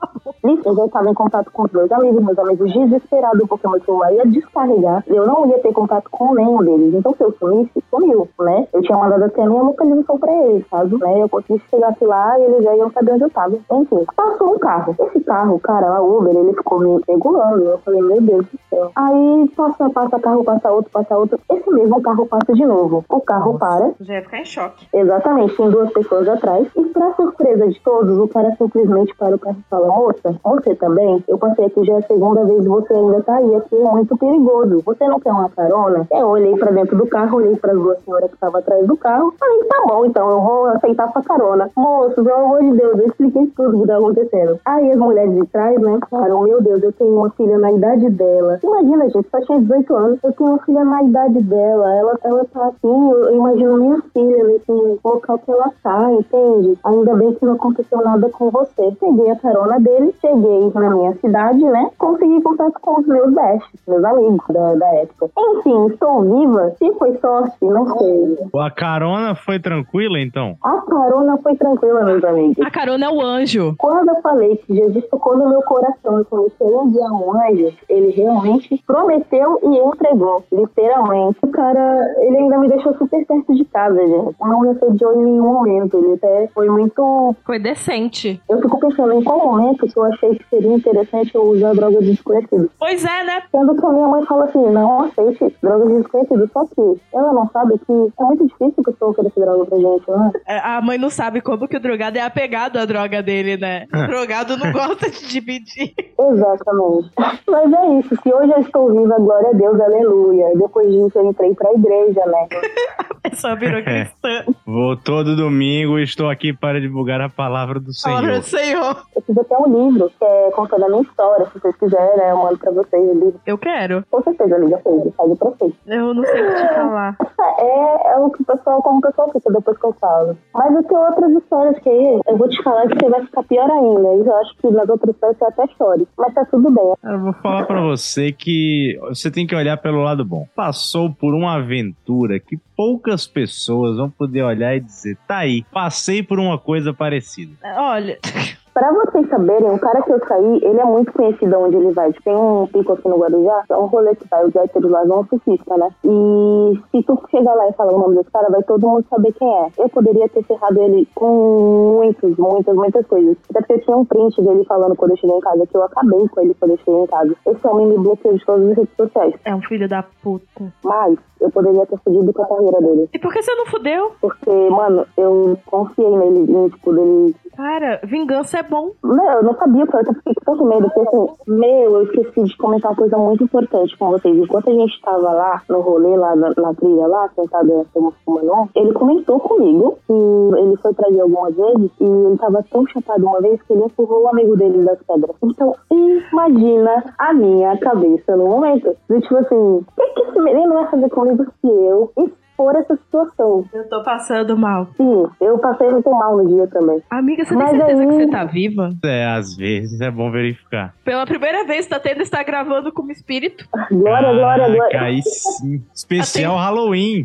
Eu já estava em contato com os meus amigos, meus amigos desesperados porque meu celular ia descarregar. Eu não ia ter contato com nenhum deles. Então, se eu sumisse, sumiu, né? Eu tinha mandado até a minha localização pra eles, sabe? Né? Eu consegui chegar lá e eles já iam saber onde eu tava. Enfim, passou um carro. Esse carro, cara, a Uber, ele ficou me regulando. Eu falei, meu Deus do céu. Aí passa, passa carro, passa outro, passa outro. Esse mesmo carro passa de novo. O carro para, Já ia ficar em choque. Exatamente, tem duas pessoas atrás. E pra surpresa de todos, o cara simplesmente para o carro e fala: Moça, você também? Eu passei aqui já é a segunda vez e você ainda tá aí. Aqui é muito perigoso. Você não quer uma carona? Eu olhei pra dentro do carro, olhei para as duas senhoras que estavam atrás do carro. Falei: Tá bom, então eu vou aceitar sua carona. Moço, pelo amor de Deus, eu expliquei tudo que tá acontecendo. Aí as mulheres de trás, né, falaram: Meu Deus, eu tenho uma filha na idade dela. Imagina, gente, só tinha 18 anos. Eu tenho uma filha na idade dela. Ela, ela tá assim, eu, eu imagino minha filha nesse local que ela tá, entende? Ainda bem que não aconteceu nada com você. Peguei a carona dele, cheguei na minha cidade, né? Consegui contato com os meus bestes, meus amigos da, da época. Enfim, estou viva. Se foi sorte, não sei. A carona foi tranquila, então? A carona foi tranquila, meus amigos. A carona é o anjo. Quando eu falei que Jesus tocou no meu coração e comecei a enviar um anjo, ele realmente prometeu e entregou, literalmente. O cara, ele ainda me deixou super perto de casa, gente. Não me assediou em nenhum momento. Ele até foi muito. Foi decente. Eu fico pensando em qual momento que eu achei que seria interessante eu usar droga de desconhecido. Pois é, né? Sendo que a minha mãe fala assim, não aceite drogas de desconhecido. Só que ela não sabe que é muito difícil a pessoa oferecer droga pra gente, né? É, A mãe não sabe como que o drogado é apegado à droga dele, né? O drogado não gosta de dividir. Exatamente. Mas é isso. Se hoje eu estou viva, glória a Deus, aleluia. Depois disso eu entrei pra igreja, né? Só virou cristã. Vou todo domingo e estou aqui para divulgar a palavra do Senhor. Palavra do Senhor. Eu fiz até um livro que é contando a minha história. Se vocês quiserem, né, eu mando pra vocês o livro. Eu quero. Com certeza, liga pra ele, faz pra vocês. Eu não sei o que te falar. É, é o que o pessoal, como o pessoal fica depois que eu falo. Mas eu tenho outras histórias que eu vou te falar que você vai ficar pior ainda. Eu acho que nas outras histórias você até chore. Mas tá tudo bem. Eu vou falar pra você que você tem que olhar pelo lado bom. Passou por uma aventura que poucas pessoas vão poder olhar e dizer: tá aí, passei por uma coisa parecida. Olha, Pra vocês saberem, o cara que eu saí, ele é muito conhecido onde ele vai. Tipo, Tem um pico aqui no Guarujá, é um rolê que vai, os héteros lá vão surfista, né? E se tu chegar lá e falar o nome desse cara, vai todo mundo saber quem é. Eu poderia ter ferrado ele com muitas, muitas, muitas coisas. Até porque tinha um print dele falando quando eu cheguei em casa, que eu acabei com ele quando eu cheguei em casa. Esse homem me bloqueou de todas as redes sociais. é um filho da puta. Mas eu poderia ter fugido com a carreira dele. E por que você não fudeu? Porque, mano, eu confiei nele, em, tipo, dele Cara, vingança é bom. Não, eu não sabia, porque eu fiquei com medo. Porque, assim, meu, eu esqueci de comentar uma coisa muito importante com vocês. Enquanto a gente tava lá, no rolê, lá na, na trilha, lá, sentada fumando, um, ele comentou comigo que ele foi trazer algumas vezes e ele tava tão chapado uma vez que ele empurrou o amigo dele das pedras. Então, imagina a minha cabeça no momento. Tipo assim, o que, que esse menino vai fazer comigo se eu expor essa situação? Eu tô passando mal. Sim, eu passei muito mal no dia também. Amiga, você Mas tem certeza aí- que você tá viva? É, às vezes é bom verificar. Pela primeira vez, tá tendo está gravando como espírito. Glória, glória, glória. aí sim. Especial Halloween.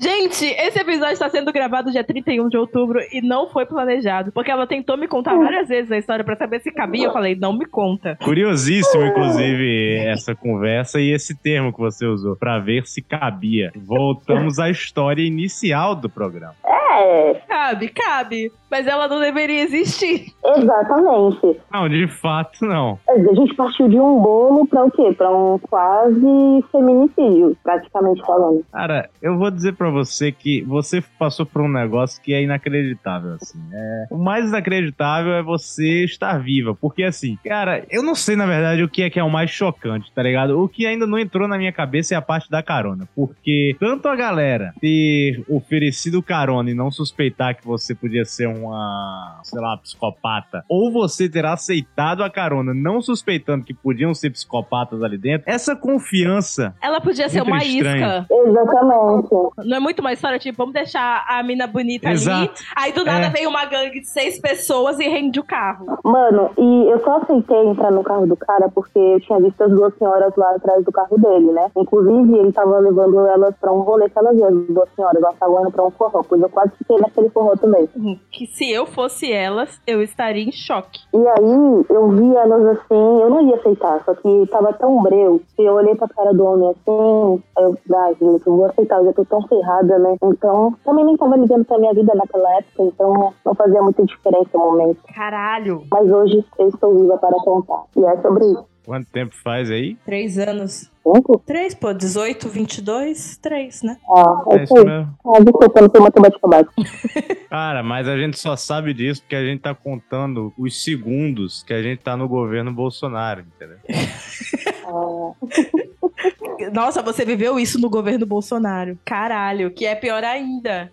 Gente, esse episódio está sendo gravado dia 31 de outubro e não foi planejado. Porque ela tentou me contar várias vezes a história pra saber se cabia. Eu falei, não me conta. Curiosíssimo, inclusive, essa conversa e esse termo que você usou, pra ver se cabia. Voltamos à história inicial do programa. É, Cabe, cabe. Mas ela não deveria existir. exatamente. Não, de fato, não. A gente partiu de um bolo pra o quê? Pra um quase feminicídio, praticamente falando. Cara, eu vou dizer pra você que você passou por um negócio que é inacreditável, assim. É, o mais inacreditável é você estar viva, porque assim, cara, eu não sei na verdade o que é que é o mais chocante, tá ligado? O que ainda não entrou na minha cabeça é a parte da carona, porque tanto a galera ter oferecido carona e não suspeitar que você podia ser uma, sei lá, psicopata, ou você ter aceitado a carona não suspeitando que podiam ser psicopatas ali dentro, essa confiança Ela podia ser uma estranho. isca. Exatamente. Não é muito uma história, tipo, vamos deixar a mina bonita ali. Exato. Aí do nada É. vem uma gangue de seis pessoas e rende o carro. Mano, e eu só aceitei entrar no carro do cara porque eu tinha visto as duas senhoras lá atrás do carro dele, né? Inclusive, ele tava levando elas pra um rolê que elas iam, as duas senhoras. Elas estavam indo pra um forró, pois eu quase fiquei naquele forró também. Que se eu fosse elas, eu estaria em choque. E aí, eu vi elas assim, eu não ia aceitar, só que tava tão breu, que eu olhei pra cara do homem assim, eu, ah, gente, eu vou aceitar, eu já tô tão ferrada, né? Então, também nem tava ligando pra minha vida naquela época, então não fazia muita diferença o momento. Caralho. Mas hoje eu estou viva para contar. E é sobre isso. Quanto tempo faz aí? Três anos. Cinco? Três, pô, 18, 22, três, né? Ah, é É isso mesmo. Ah, desculpa, não sou matemática básica. Cara, mas a gente só sabe disso porque a gente tá contando os segundos que a gente tá no governo Bolsonaro, entendeu? Ah, Nossa, você viveu isso no governo Bolsonaro. Caralho, que é pior ainda.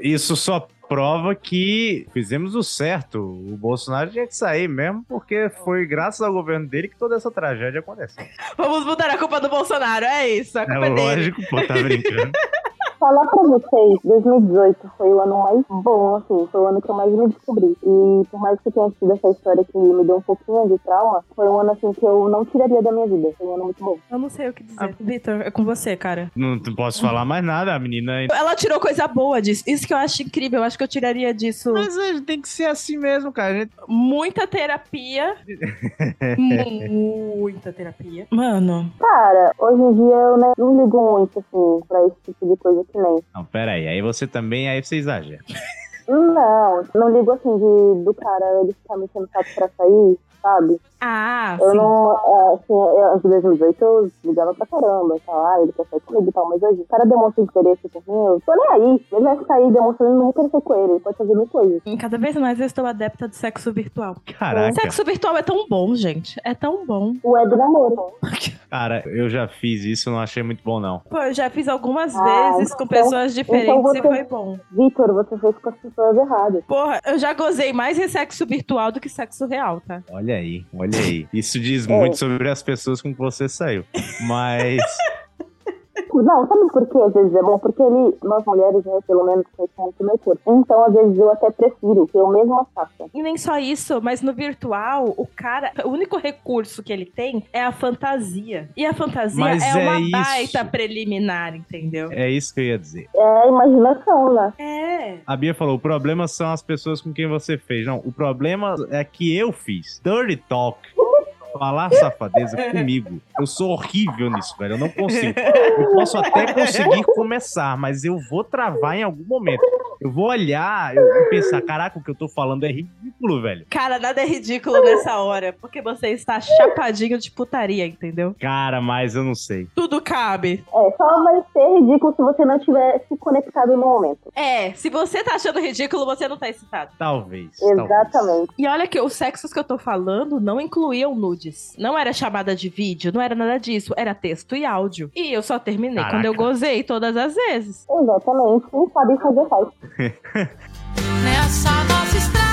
Isso só prova que fizemos o certo. O Bolsonaro tinha que sair mesmo, porque foi graças ao governo dele que toda essa tragédia aconteceu. Vamos botar a culpa do Bolsonaro, é isso. A É culpa é dele. lógico, pô, tá brincando. Falar pra vocês, 2018 foi o ano mais bom, assim, foi o ano que eu mais me descobri. E por mais que tenha sido essa história que me deu um pouquinho de trauma, foi um ano, assim, que eu não tiraria da minha vida. Foi um ano muito bom. Eu não sei o que dizer. Vitor, é com você, cara. Não posso falar mais nada, a menina. Ela tirou coisa boa disso. Isso que eu acho incrível. Eu acho que eu tiraria disso Mas a gente tem que ser assim mesmo, cara. A gente muita terapia. muita terapia. Mano, Cara, hoje em dia eu né, não ligo muito, assim, pra esse tipo de coisa Não, pera aí. Aí você também, aí você exagera. Não, não ligo assim de, do cara ele ficar me enchendo o saco pra sair, sabe? Ah, Eu sim. não, é, assim, eu, antes de 2018 eu ligava pra caramba, tá? Ah, ele quer sair comigo e tal, mas hoje o cara demonstra interesse por mim, eu tô nem aí. Ele vai sair demonstrando não querer ser com ele, ele pode fazer mil coisas. Cada vez mais eu estou adepta do sexo virtual. Caraca. Sexo virtual é tão bom, gente. É tão bom. O web namoro. Cara, eu já fiz isso, não achei muito bom, não. Pô, eu já fiz algumas Ah, vezes com então- pessoas diferentes então você- e foi bom. Vitor, você fez com as pessoas erradas. Porra, eu já gozei mais em sexo virtual do que sexo real, tá? Olha aí, olha aí. Isso diz É. muito sobre as pessoas com que você saiu. Mas. Não, sabe por que às vezes é bom? Porque ele, nós mulheres, né, pelo menos, muito meu corpo. Então, às vezes, eu até prefiro que eu mesma faça. E nem só isso, mas no virtual, o cara, o único recurso que ele tem é a fantasia. E a fantasia Mas é, é uma isso. baita preliminar, entendeu? É isso que eu ia dizer. É a imaginação, né? É. A Bia falou: o problema são as pessoas com quem você fez. Não, o problema é que eu fiz. Dirty talk. Falar safadeza comigo. Eu sou horrível nisso, velho. Eu não consigo. Eu posso até conseguir começar, mas eu vou travar em algum momento. Eu vou olhar eu vou pensar: caraca, o que eu tô falando é ridículo, velho. Cara, nada é ridículo nessa hora, porque você está chapadinho de putaria, entendeu? Cara, mas eu não sei. Tudo cabe. É, só vai ser ridículo se você não tiver se conectado no momento. É, se você tá achando ridículo, você não tá excitado. Talvez. talvez. Exatamente. E olha que os sexos que eu tô falando não incluíam nudes. Não era chamada de vídeo, não era nada disso. Era texto e áudio. E eu só terminei Caraca. quando eu gozei todas as vezes. Exatamente. Não sabe fazer faz. Nessa nossa estrada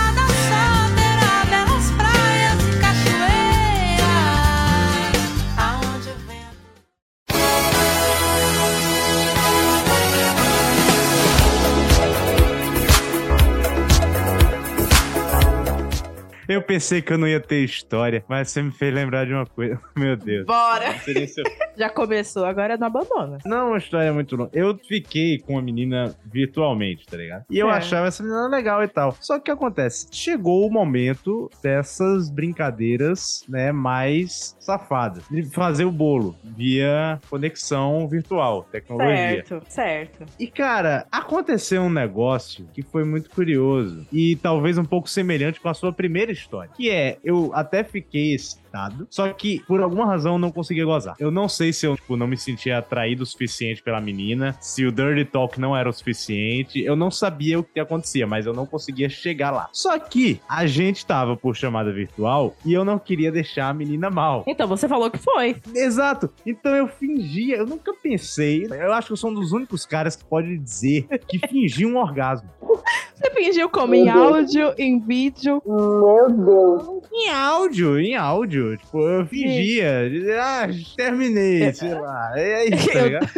Eu pensei que eu não ia ter história, mas você me fez lembrar de uma coisa. Meu Deus. Bora! Já começou, agora não abandona. Não, uma história muito longa. Eu fiquei com uma menina virtualmente, tá ligado? E eu Certo. achava essa menina legal e tal. Só que o que acontece? Chegou o momento dessas brincadeiras, né, mais safadas. De fazer o bolo via conexão virtual, tecnologia. Certo, certo. E, cara, aconteceu um negócio que foi muito curioso e talvez um pouco semelhante com a sua primeira história. Que é, eu até fiquei só que por alguma razão eu não conseguia gozar. Eu não sei se eu, tipo, não me sentia atraído o suficiente pela menina, se o Dirty Talk não era o suficiente, eu não sabia o que acontecia, mas eu não conseguia chegar lá. Só que a gente tava por chamada virtual e eu não queria deixar a menina mal. Então você falou que foi. Exato. Então eu fingia, eu nunca pensei. Eu acho que eu sou um dos únicos caras que pode dizer que fingi um orgasmo. Você fingiu como em Deus. áudio, em vídeo. Meu Deus. Em áudio, em áudio. Tipo, eu fingia. Ah, terminei, sei lá. É isso, tá ligado?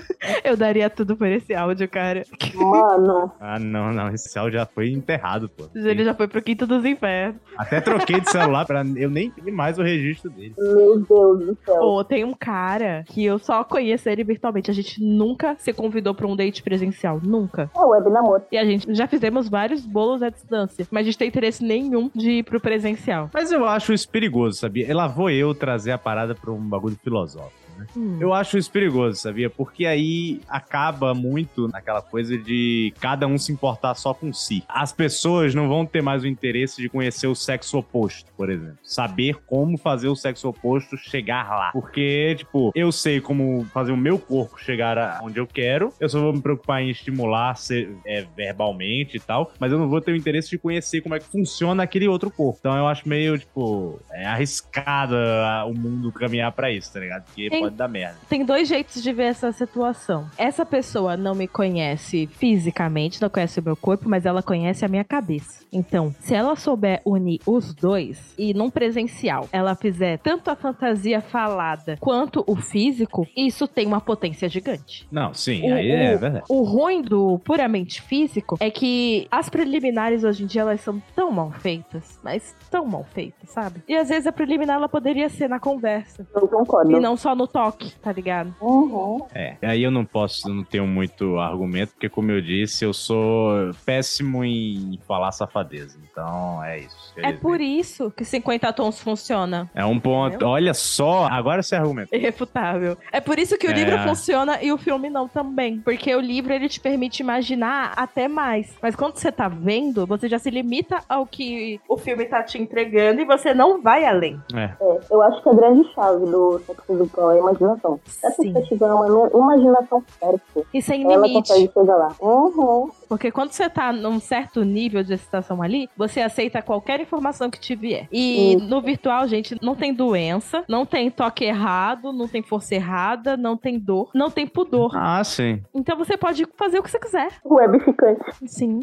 Eu daria tudo por esse áudio, cara. Mano. Ah, não, não. Esse áudio já foi enterrado, pô. Ele já foi pro quinto dos infernos. Até troquei de celular pra eu nem ter mais o registro dele. Meu Deus do céu. Pô, tem um cara que eu só conheço ele virtualmente. A gente nunca se convidou pra um date presencial. Nunca. É web namoro. E a gente já fizemos vários bolos à distância. Mas a gente tem interesse nenhum de ir pro presencial. Mas eu acho isso perigoso, sabia? E lá vou eu trazer a parada pra um bagulho filosófico. Né? Hum. Eu acho isso perigoso, sabia? Porque aí acaba muito naquela coisa de cada um se importar só com si. As pessoas não vão ter mais o interesse de conhecer o sexo oposto, por exemplo. Saber como fazer o sexo oposto chegar lá. Porque, tipo, eu sei como fazer o meu corpo chegar a- onde eu quero, eu só vou me preocupar em estimular se- é, verbalmente e tal, mas eu não vou ter o interesse de conhecer como é que funciona aquele outro corpo. Então eu acho meio, tipo, é arriscado ah, o mundo caminhar pra isso, tá ligado? Porque Tem- pode dar merda. Tem dois jeitos de ver essa situação. Essa pessoa não me conhece fisicamente, não conhece o meu corpo, mas ela conhece a minha cabeça. Então, se ela souber unir os dois e num presencial ela fizer tanto a fantasia falada quanto o físico, isso tem uma potência gigante. Não, sim, O- aí é o- verdade. O ruim do puramente físico é que as preliminares hoje em dia elas são tão mal feitas, mas tão mal feitas, sabe? E às vezes a preliminar ela poderia ser na conversa Eu concordo. e não só no toque, tá ligado? Uhum. É, aí eu não posso, não tenho muito argumento, porque como eu disse, eu sou péssimo em falar safadeza. Então é isso. É por isso que 50 tons funciona. É um ponto. Entendeu? Olha só, agora você argumenta. Irrefutável. É por isso que o É. livro funciona e o filme não também. Porque o livro ele te permite imaginar até mais. Mas quando você tá vendo, você já se limita ao que o filme tá te entregando e você não vai além. É. É, eu acho que a grande chave do sexo é a imaginação. Sim. pessoa tiver uma imaginação forte, E sem ela limite. consegue chegar lá. Uhum. Porque quando você tá num certo nível de excitação ali, você aceita qualquer informação que te vier. E Isso. no virtual, gente, não tem doença, não tem toque errado, não tem força errada, não tem dor, não tem pudor. Ah, sim. Então você pode fazer o que você quiser. Webificante. Sim.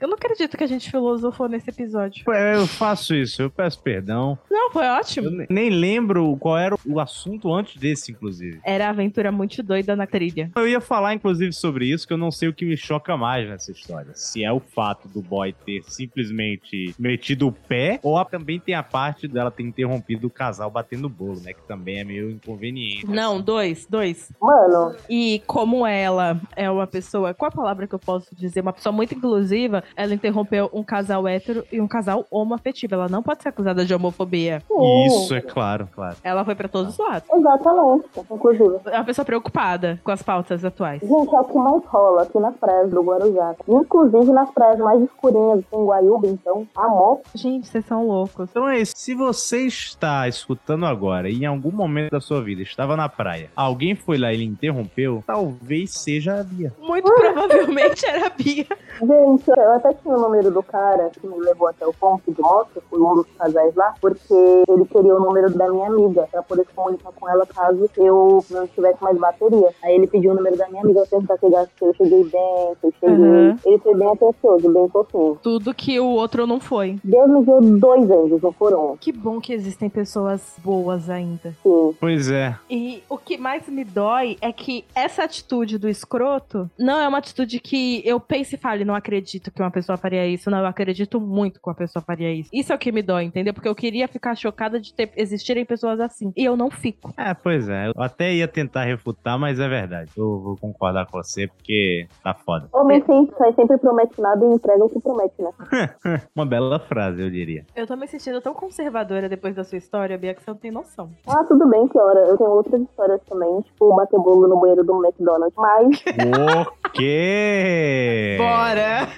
Eu não acredito que a gente filosofou nesse episódio. É, Eu faço isso, eu peço perdão. Não, foi ótimo. Eu ne- nem lembro qual era o assunto antes desse, inclusive. Era a aventura muito doida na trilha. Eu ia falar, inclusive, sobre isso, que eu não sei o que me choca mais nessa história. Se é o fato do boy ter simplesmente metido o pé, ou a- também tem a parte dela ter interrompido o casal batendo bolo, né? Que também é meio inconveniente. Não, dois, dois. Mano, E como ela é uma pessoa, qual a palavra que eu posso dizer? Uma pessoa muito inclusiva, ela interrompeu um casal hétero e um casal homoafetivo. Ela não pode ser acusada de homofobia. Isso, é claro, claro. Ela foi pra todos os lados. Exatamente. Inclusive. É uma pessoa preocupada com as pautas atuais. Gente, é o que mais rola aqui nas praias do Guarujá. Inclusive nas praias mais escurinhas, em Guaiúba, então, a moto. Gente, vocês são loucos. Então é isso. Se você está escutando agora e em algum momento da sua vida estava na praia, alguém foi lá e lhe interrompeu, talvez seja a Bia. Muito provavelmente era a Bia. Gente, eu até tinha o número do cara que me levou até o ponto de moto, fui um dos casais lá, porque ele queria o número da minha amiga, pra poder se comunicar com ela caso eu não tivesse mais bateria. Aí ele pediu o número da minha amiga pra tentar pegar se eu cheguei bem, se eu cheguei. Uhum. Ele foi bem atencioso, bem fofinho. Tudo que o outro não foi. Deus me deu dois anjos, não foram um. Que bom que existem pessoas boas ainda. Sim. Pois é. E o que mais me dói é que essa atitude do escroto não é uma atitude que eu pense e fale, não acredito que uma pessoa faria isso. Não, eu acredito muito que uma pessoa faria isso. Isso é o que me dói, entendeu? Porque eu queria ficar chocada de ter, existirem pessoas assim. E eu não fico. É, pois é. Eu até ia tentar refutar, mas é verdade. Eu vou concordar com você porque tá foda. Homem sempre, sai sempre promete nada e entrega o que promete, né? Uma bela frase, eu diria. Eu tô me sentindo tão conservadora depois da sua história, Bia, que você não tem noção. Ah, tudo bem, que hora. Eu tenho outras histórias também, tipo bater bolo no banheiro do McDonald's. Mas O quê? Bora!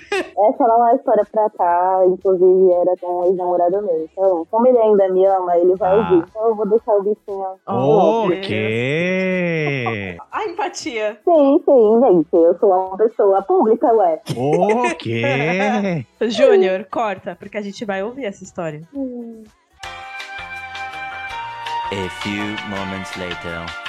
essa não é a história pra cá, inclusive era com um ex-namorado meu. Então, como ele ainda me ama, ele vai Ah. ouvir. Então eu vou deixar o bichinho. O quê? A empatia. Sim, sim, gente. Eu sou uma pessoa pública, ué. O quê? Júnior, corta, porque a gente vai ouvir essa história. A few moments later.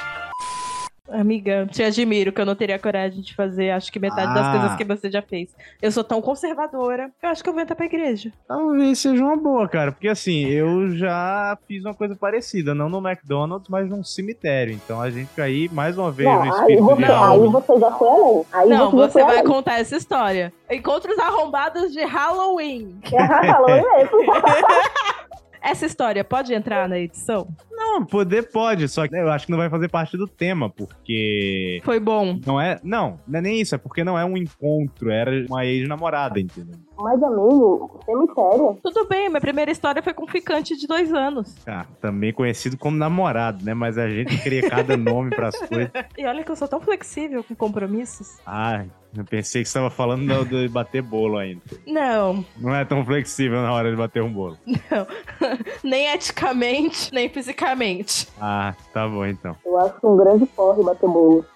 Amiga, te admiro que eu não teria coragem de fazer, acho que metade das Ah. coisas que você já fez. Eu sou tão conservadora, eu acho que eu vou entrar pra igreja. Talvez seja uma boa, cara. Porque assim, eu já fiz uma coisa parecida. Não no McDonald's, mas num cemitério. Então a gente aí, mais uma vez, Não, no aí espírito você, de aí Halloween. você já foi além. Aí não, você, você vai além. contar essa história. Encontros arrombados de Halloween. Falou mesmo. Essa história pode entrar na edição? Não, poder pode, só que eu acho que não vai fazer parte do tema, porque. Foi bom. Não é. Não, não é nem isso, é porque não é um encontro, era uma ex-namorada, entendeu? Mas, amigo, cemitério. Tudo bem, minha primeira história foi com um ficante de dois anos. Ah, também conhecido como namorado, né? Mas a gente cria cada nome pras coisas. E olha que eu sou tão flexível com compromissos. Ai, eu pensei que você estava falando do- de bater bolo ainda. Não, Não é tão flexível na hora de bater um bolo. nem eticamente, nem fisicamente. Ah, tá bom então. Eu acho um grande porre bater bolo.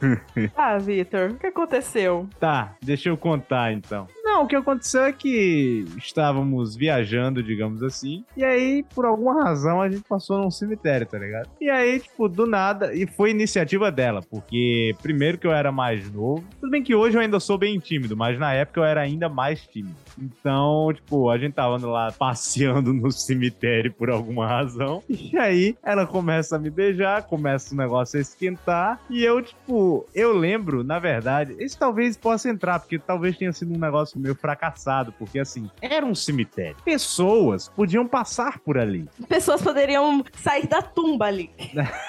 Ah, Vitor, o que aconteceu? Tá, deixa eu contar então. Não, o que aconteceu é que estávamos viajando, digamos assim, e aí, por alguma razão, a gente passou num cemitério, tá ligado? E aí, tipo, do nada, e foi iniciativa dela, porque primeiro que eu era mais novo, tudo bem que hoje eu ainda sou bem tímido, mas na época eu era ainda mais tímido. Então, tipo, a gente tava lá passeando no cemitério por alguma razão, e aí ela começa a me beijar, começa o negócio a esquentar, e eu, tipo, eu lembro, na verdade, esse talvez possa entrar, porque talvez tenha sido um negócio meio fracassado, porque assim, era um cemitério. Pessoas podiam passar por ali. Pessoas poderiam sair da tumba ali.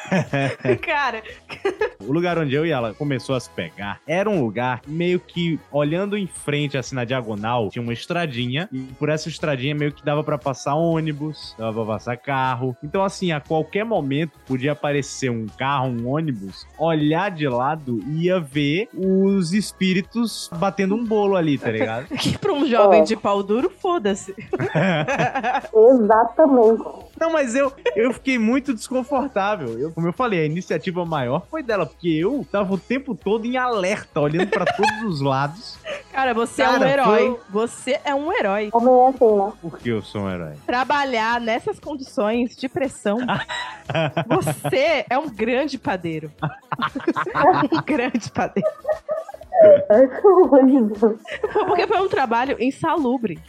Cara, O lugar onde eu e ela começou a se pegar era um lugar meio que olhando em frente, assim, na diagonal, tinha uma estradinha, e por essa estradinha meio que dava pra passar ônibus, dava pra passar carro. Então, assim, a qualquer momento podia aparecer um carro, um ônibus, olhar de lado e ia ver os espíritos batendo um bolo ali, tá ligado? Que pra um jovem É. de pau duro, foda-se. Exatamente. Não, mas eu, eu fiquei muito desconfortável. Eu, como eu falei, a iniciativa maior foi dela, porque eu tava o tempo todo em alerta, olhando pra todos os lados. Cara, você é um Cara, herói. foi- Você é um herói. Homem é assim, né? Porque eu sou um herói. Trabalhar nessas condições de pressão, você é um grande padeiro. um grande padeiro. Ai, pelo amor de Deus. Porque foi um trabalho insalubre.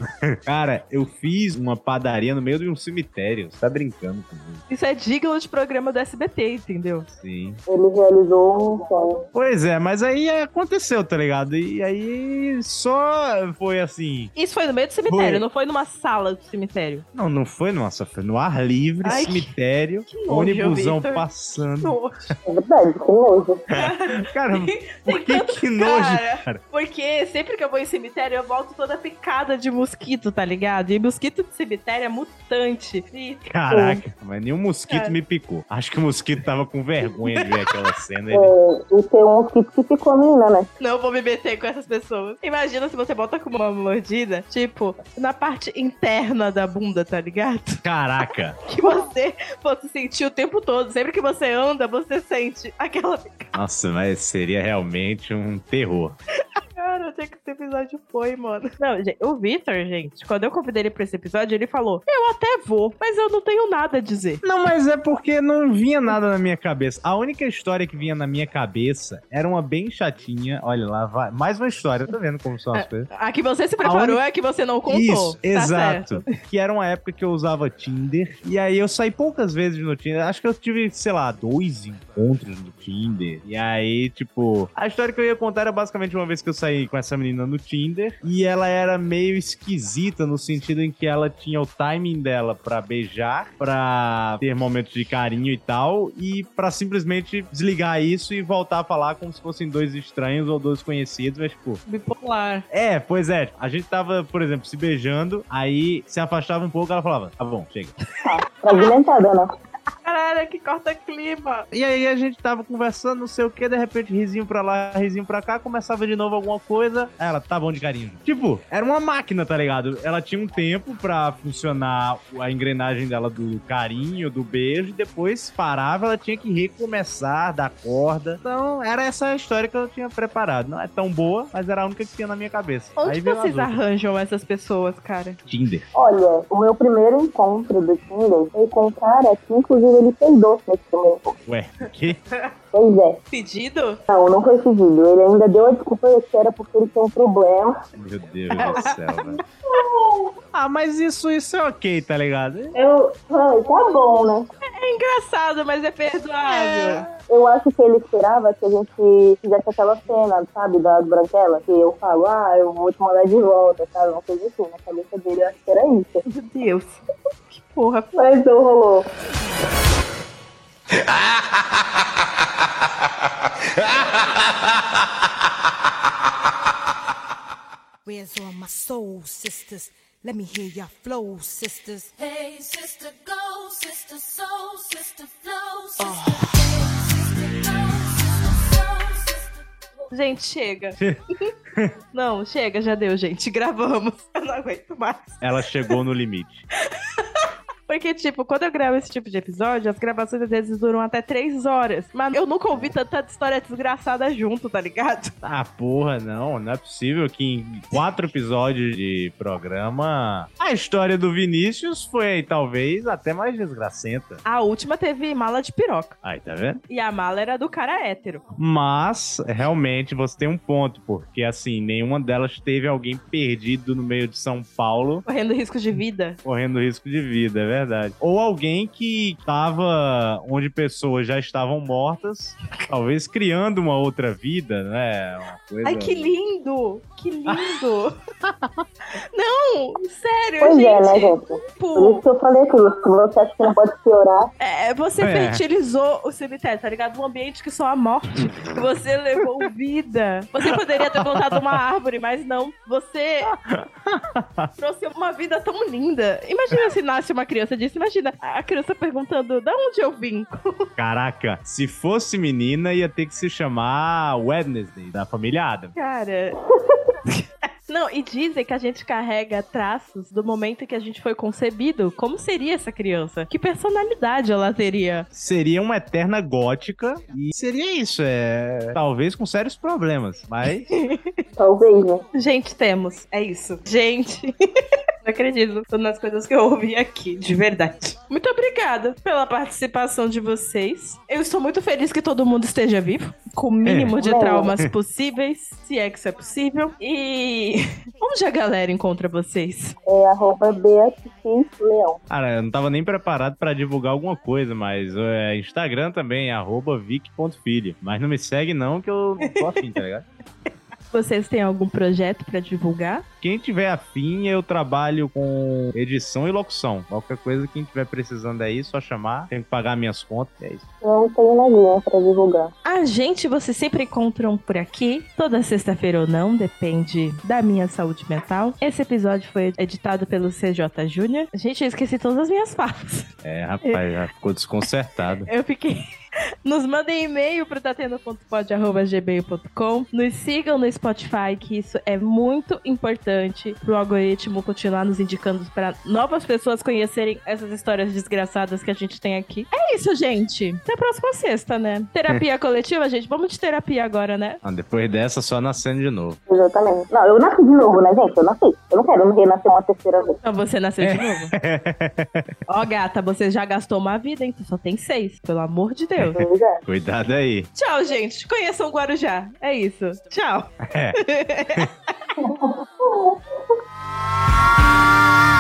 Cara, eu fiz uma padaria no meio de um cemitério. Você tá brincando comigo? Isso é digno de programa do SBT, entendeu? Sim. Ele realizou um sonho. Pois é, mas aí aconteceu, tá ligado? E aí só foi assim. Isso foi no meio do cemitério, Foi. não foi numa sala do cemitério. Não, não foi, nossa, foi no ar livre, Ai, que- cemitério, que nojo, ônibusão passando. Nojo. É verdade, que nojo. Cara, por que que nojo, Cara, cara? Porque sempre que eu vou em cemitério, eu volto toda picada de mosquito, tá ligado? E mosquito de cemitério é mutante. E Caraca, mas nenhum mosquito Cara. me picou. Acho que o mosquito tava com vergonha de ver aquela cena. É, Ele... e tem um mosquito que ficou a menina, né? não vou me meter com essas pessoas. Imagina se você bota com uma mordida, tipo, na parte interna da bunda, tá ligado? Caraca. Que você fosse sentir o tempo todo. Sempre que você anda, você sente aquela. Nossa, mas seria realmente um terror errou. Cara, onde é que esse episódio foi, mano? Não, gente, o Victor, gente, quando eu convidei ele pra esse episódio, ele falou: Eu até vou, mas eu não tenho nada a dizer. Não, mas é porque não vinha nada na minha cabeça. A única história que vinha na minha cabeça era uma bem chatinha. Olha lá, vai. mais uma história. Tá vendo como são as coisas? A que você se preparou única- é a que você não contou. Isso, tá exato. certo. Que era uma época que eu usava Tinder. E aí eu saí poucas vezes no Tinder. Acho que eu tive, sei lá, dois encontros no Tinder. E aí, tipo, a história que eu ia contar era basicamente uma vez que eu saí com essa menina no Tinder. E ela era meio esquisita no sentido em que ela tinha o timing dela pra beijar, pra ter momentos de carinho e tal. E pra simplesmente desligar isso e voltar a falar como se fossem dois estranhos ou dois conhecidos. Mas, tipo, Bipolar. é, pois é. A gente tava, por exemplo, se beijando, aí se afastava um pouco, ela falava, tá bom, chega. Fragmentada, né? Caralho, que corta clima. E aí a gente tava conversando, não sei o que, de repente risinho pra lá, risinho pra cá, começava de novo alguma coisa, ela, tá bom de carinho. Tipo, era uma máquina, tá ligado? Ela tinha um tempo pra funcionar a engrenagem dela do carinho, do beijo, e depois parava, ela tinha que recomeçar, dar corda. Então, era essa a história que eu tinha preparado. Não é tão boa, mas era a única que tinha na minha cabeça. Onde aí vocês arranjam essas pessoas, cara? Tinder. Olha, o meu primeiro encontro do Tinder foi com um cara que, inclusive, ele peidou nesse primeiro encontro. Ué, o quê? Pois é. Pedido? Não, não foi seguido. Ele ainda deu a desculpa que era porque ele tinha um problema. Meu Deus do céu, velho. Ah, mas isso, isso é ok, tá ligado? Eu falei, tá bom, né? É engraçado, mas é perdoável. Eu acho que ele esperava que a gente fizesse aquela cena, sabe, da Branquela, que eu falo, ah, eu vou te mandar de volta, sabe? Uma coisa assim. Na cabeça dele, eu acho que era isso. Meu Deus. Que porra. Mas não rolou. Where's all my soul sisters? Let me hear your flow, sisters. Hey, sister, go, sister, soul, sister, flow, sister, sister, go, sister, soul, sister. Gente, chega. não, chega, já deu, gente. Gravamos. Eu não aguento mais. Ela chegou no limite. Porque, tipo, quando eu gravo esse tipo de episódio, as gravações às vezes duram até três horas. Mas eu nunca ouvi tanta história desgraçada junto, tá ligado? Ah, porra, não. Não é possível que em quatro episódios de programa a história do Vinícius foi talvez até mais desgracenta. A última teve mala de piroca. Aí, tá vendo? E a mala era do cara hétero. Mas, realmente, você tem um ponto, porque assim, nenhuma delas teve alguém perdido no meio de São Paulo Correndo risco de vida. correndo risco de vida, é verdade. Ou alguém que tava onde pessoas já estavam mortas, talvez criando uma outra vida, né? Uma coisa... Ai, que lindo! Que lindo! não, sério, Pois gente. é, né, gente? Por Tipo, isso que eu falei. Se você acha que não pode piorar, é, você É. fertilizou o cemitério, tá ligado? Um ambiente que só há morte. Você levou vida. Você poderia ter plantado uma árvore, mas não. Você trouxe uma vida tão linda. Imagina se nasce uma criança disso. Imagina a criança perguntando: da onde eu vim? Caraca, se fosse menina, ia ter que se chamar Wednesday, da família Adam. Cara. Não, e dizem que a gente carrega traços do momento em que a gente foi concebido. Como seria essa criança? Que personalidade ela teria? Seria uma eterna gótica e seria isso, é. Talvez com sérios problemas, mas. talvez, né? Gente, temos. É isso. Gente. Não acredito nas coisas que eu ouvi aqui, de verdade. Muito obrigada pela participação de vocês. Eu estou muito feliz que todo mundo esteja vivo, com o mínimo de É. traumas possíveis, se é que isso é possível. E onde a galera encontra vocês? É arroba Leão. Cara, eu não tava nem preparado pra divulgar alguma coisa, mas é, Instagram também, arroba vic.filho. Mas não me segue não, que eu não tô afim, tá ligado? Vocês têm algum projeto pra divulgar? Quem tiver afim, eu trabalho com edição e locução. Qualquer coisa, quem tiver precisando aí, só chamar. Tenho que pagar minhas contas, é isso. Eu não tenho nadinha pra divulgar. A gente vocês sempre encontram por aqui, toda sexta-feira ou não, depende da minha saúde mental. Esse episódio foi editado pelo CJ Júnior. Gente, eu esqueci todas as minhas falas. É, rapaz, já ficou desconcertado. Eu fiquei. Nos mandem e-mail pro tatendo.pod.gmail.com. Nos sigam no Spotify, que isso é muito importante pro algoritmo continuar nos indicando para novas pessoas conhecerem essas histórias desgraçadas que a gente tem aqui. É isso, gente. Até a próxima sexta, né? Terapia coletiva, gente. Vamos de terapia agora, né? Ah, depois dessa, só nascendo de novo. Exatamente. Não, eu nasci de novo, né, gente? Eu nasci. Eu não quero renascer uma terceira vez. Então você nasceu de novo. Ó, gata, você já gastou uma vida, hein? Tu só tem seis. Pelo amor de Deus. É. Cuidado aí. Tchau, gente. Conheçam Guarujá. É isso. Tchau. É.